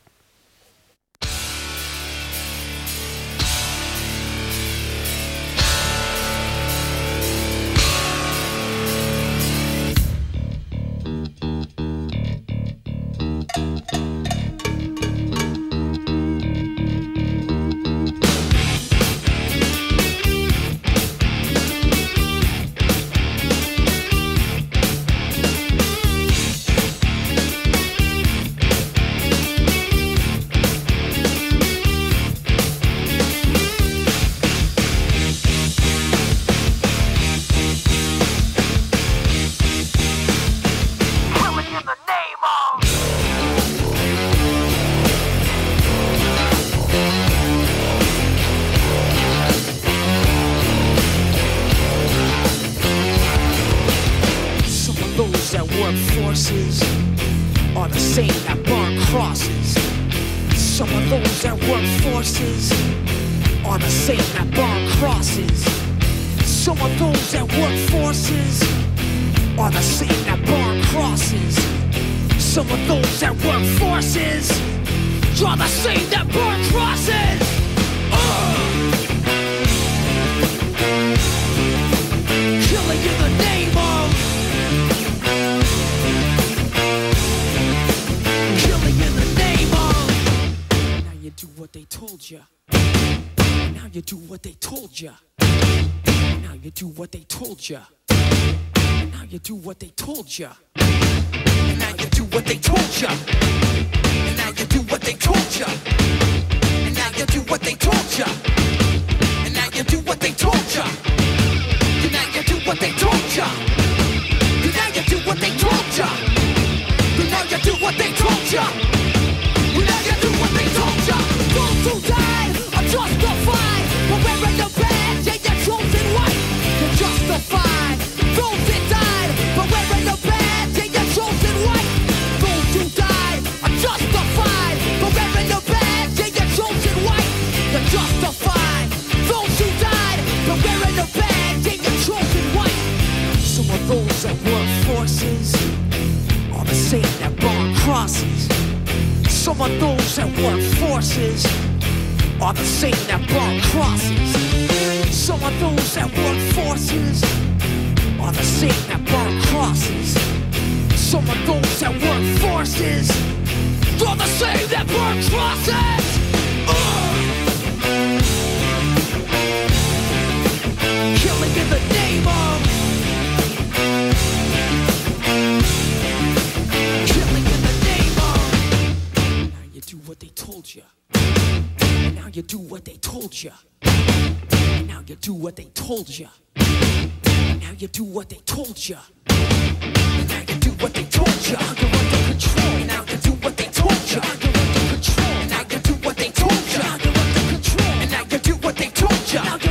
자